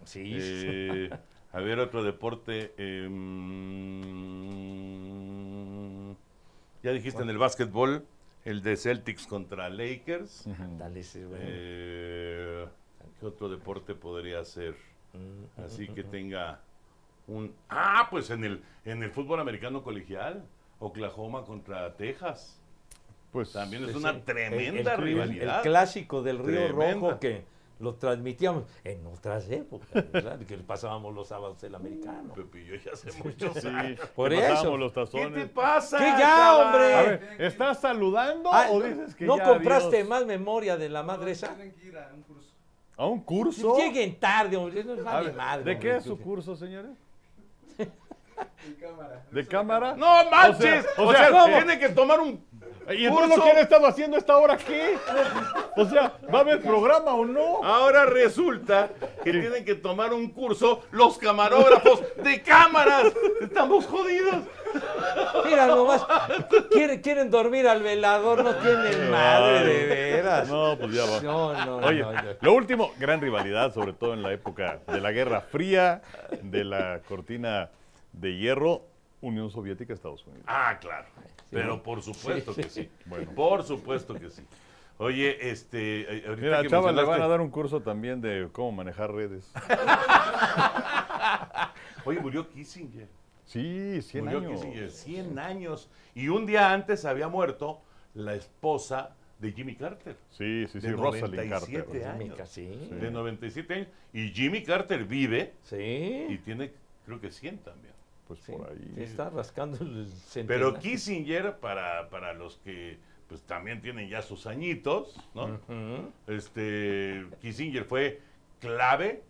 Sí, Eh, a ver, otro deporte. eh, mm, ya dijiste en el básquetbol, el de Celtics contra Lakers. Dale ese, güey. Eh, ¿Qué otro deporte podría ser? Mm, Así que tenga un... Ah, pues en el, en el fútbol americano colegial. Oklahoma contra Texas. pues También es Sí, una sí. tremenda El- el- rivalidad. El clásico del Río Tremenda. Rojo que lo transmitíamos en otras épocas, ¿verdad? que pasábamos los sábados del americano. Pepillo, ya hace muchos sí, años. Por eso. ¿Qué te pasa? ¿Qué ya, chaval? hombre? A ver, ¿estás saludando Ah, o no- dices que ¿No ya compraste adiós? más memoria de la madre esa? Tienen que ir a un curso. ¿A un curso? Lleguen tarde, hombre. No es vale madre, ¿De qué hombre. es su curso, señores? Mi cámara. ¿De cámara? No manches. O sea, O o sea, sea, ¿cómo? tiene que tomar un. ¿Y entonces lo que han estado haciendo a esta hora qué? O sea, ¿va a haber programa o no? Ahora resulta que tienen que tomar un curso los camarógrafos de cámaras. Estamos jodidos. Mira nomás, quieren, quieren dormir al velador, no tienen madre, de veras. No, pues ya va. No, no, Oye, no, no. lo último, gran rivalidad, sobre todo en la época de la Guerra Fría, de la cortina de hierro, Unión Soviética, Estados Unidos. Ah, claro. Pero por supuesto Sí, que sí. sí. Por supuesto que sí. Oye, este. eh, ahorita Mira, que Chava, le van a dar un curso también de cómo manejar redes. Oye, murió Kissinger. Sí, 100 murió años. Kissinger. 100 años. Y un día antes había muerto la esposa de Jimmy Carter. Sí, sí, sí, De Rosalind 97 Carter. años. Sí. De 97 años. Y Jimmy Carter vive y Sí. tiene creo que 100 también. Pues Sí, por ahí. sí, está rascando el centenar. Pero Kissinger, para, para los que pues también tienen ya sus añitos, ¿no? Ujú. Este, Kissinger fue clave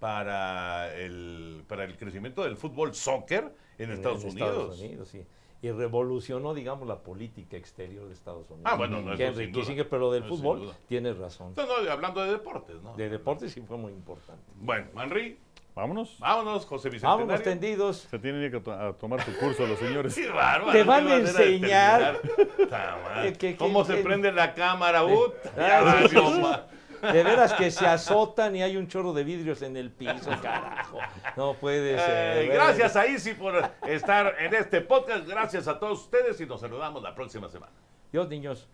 para el, para el crecimiento del fútbol soccer en, Estados, en Unidos. Estados Unidos, sí. Y revolucionó, digamos, la política exterior de Estados Unidos. Ah, bueno, no, Henry. Kissinger, pero del sin fútbol duda. tienes razón. No, no, hablando de deportes, ¿no? De deportes sí fue muy importante. Bueno, Henry, Vámonos. vámonos, José Vicente. Vámonos tendidos. Se tienen que to- a tomar su curso los señores. Qué bárbaro, Te van a enseñar. Que- que- ¿Cómo que- se prende la cámara? Uh. De veras que se azotan y hay un chorro de vidrios en el piso, carajo. No puede ser. Eh, gracias a Isi por estar en este podcast. Gracias a todos ustedes y nos saludamos la próxima semana. Dios, niños.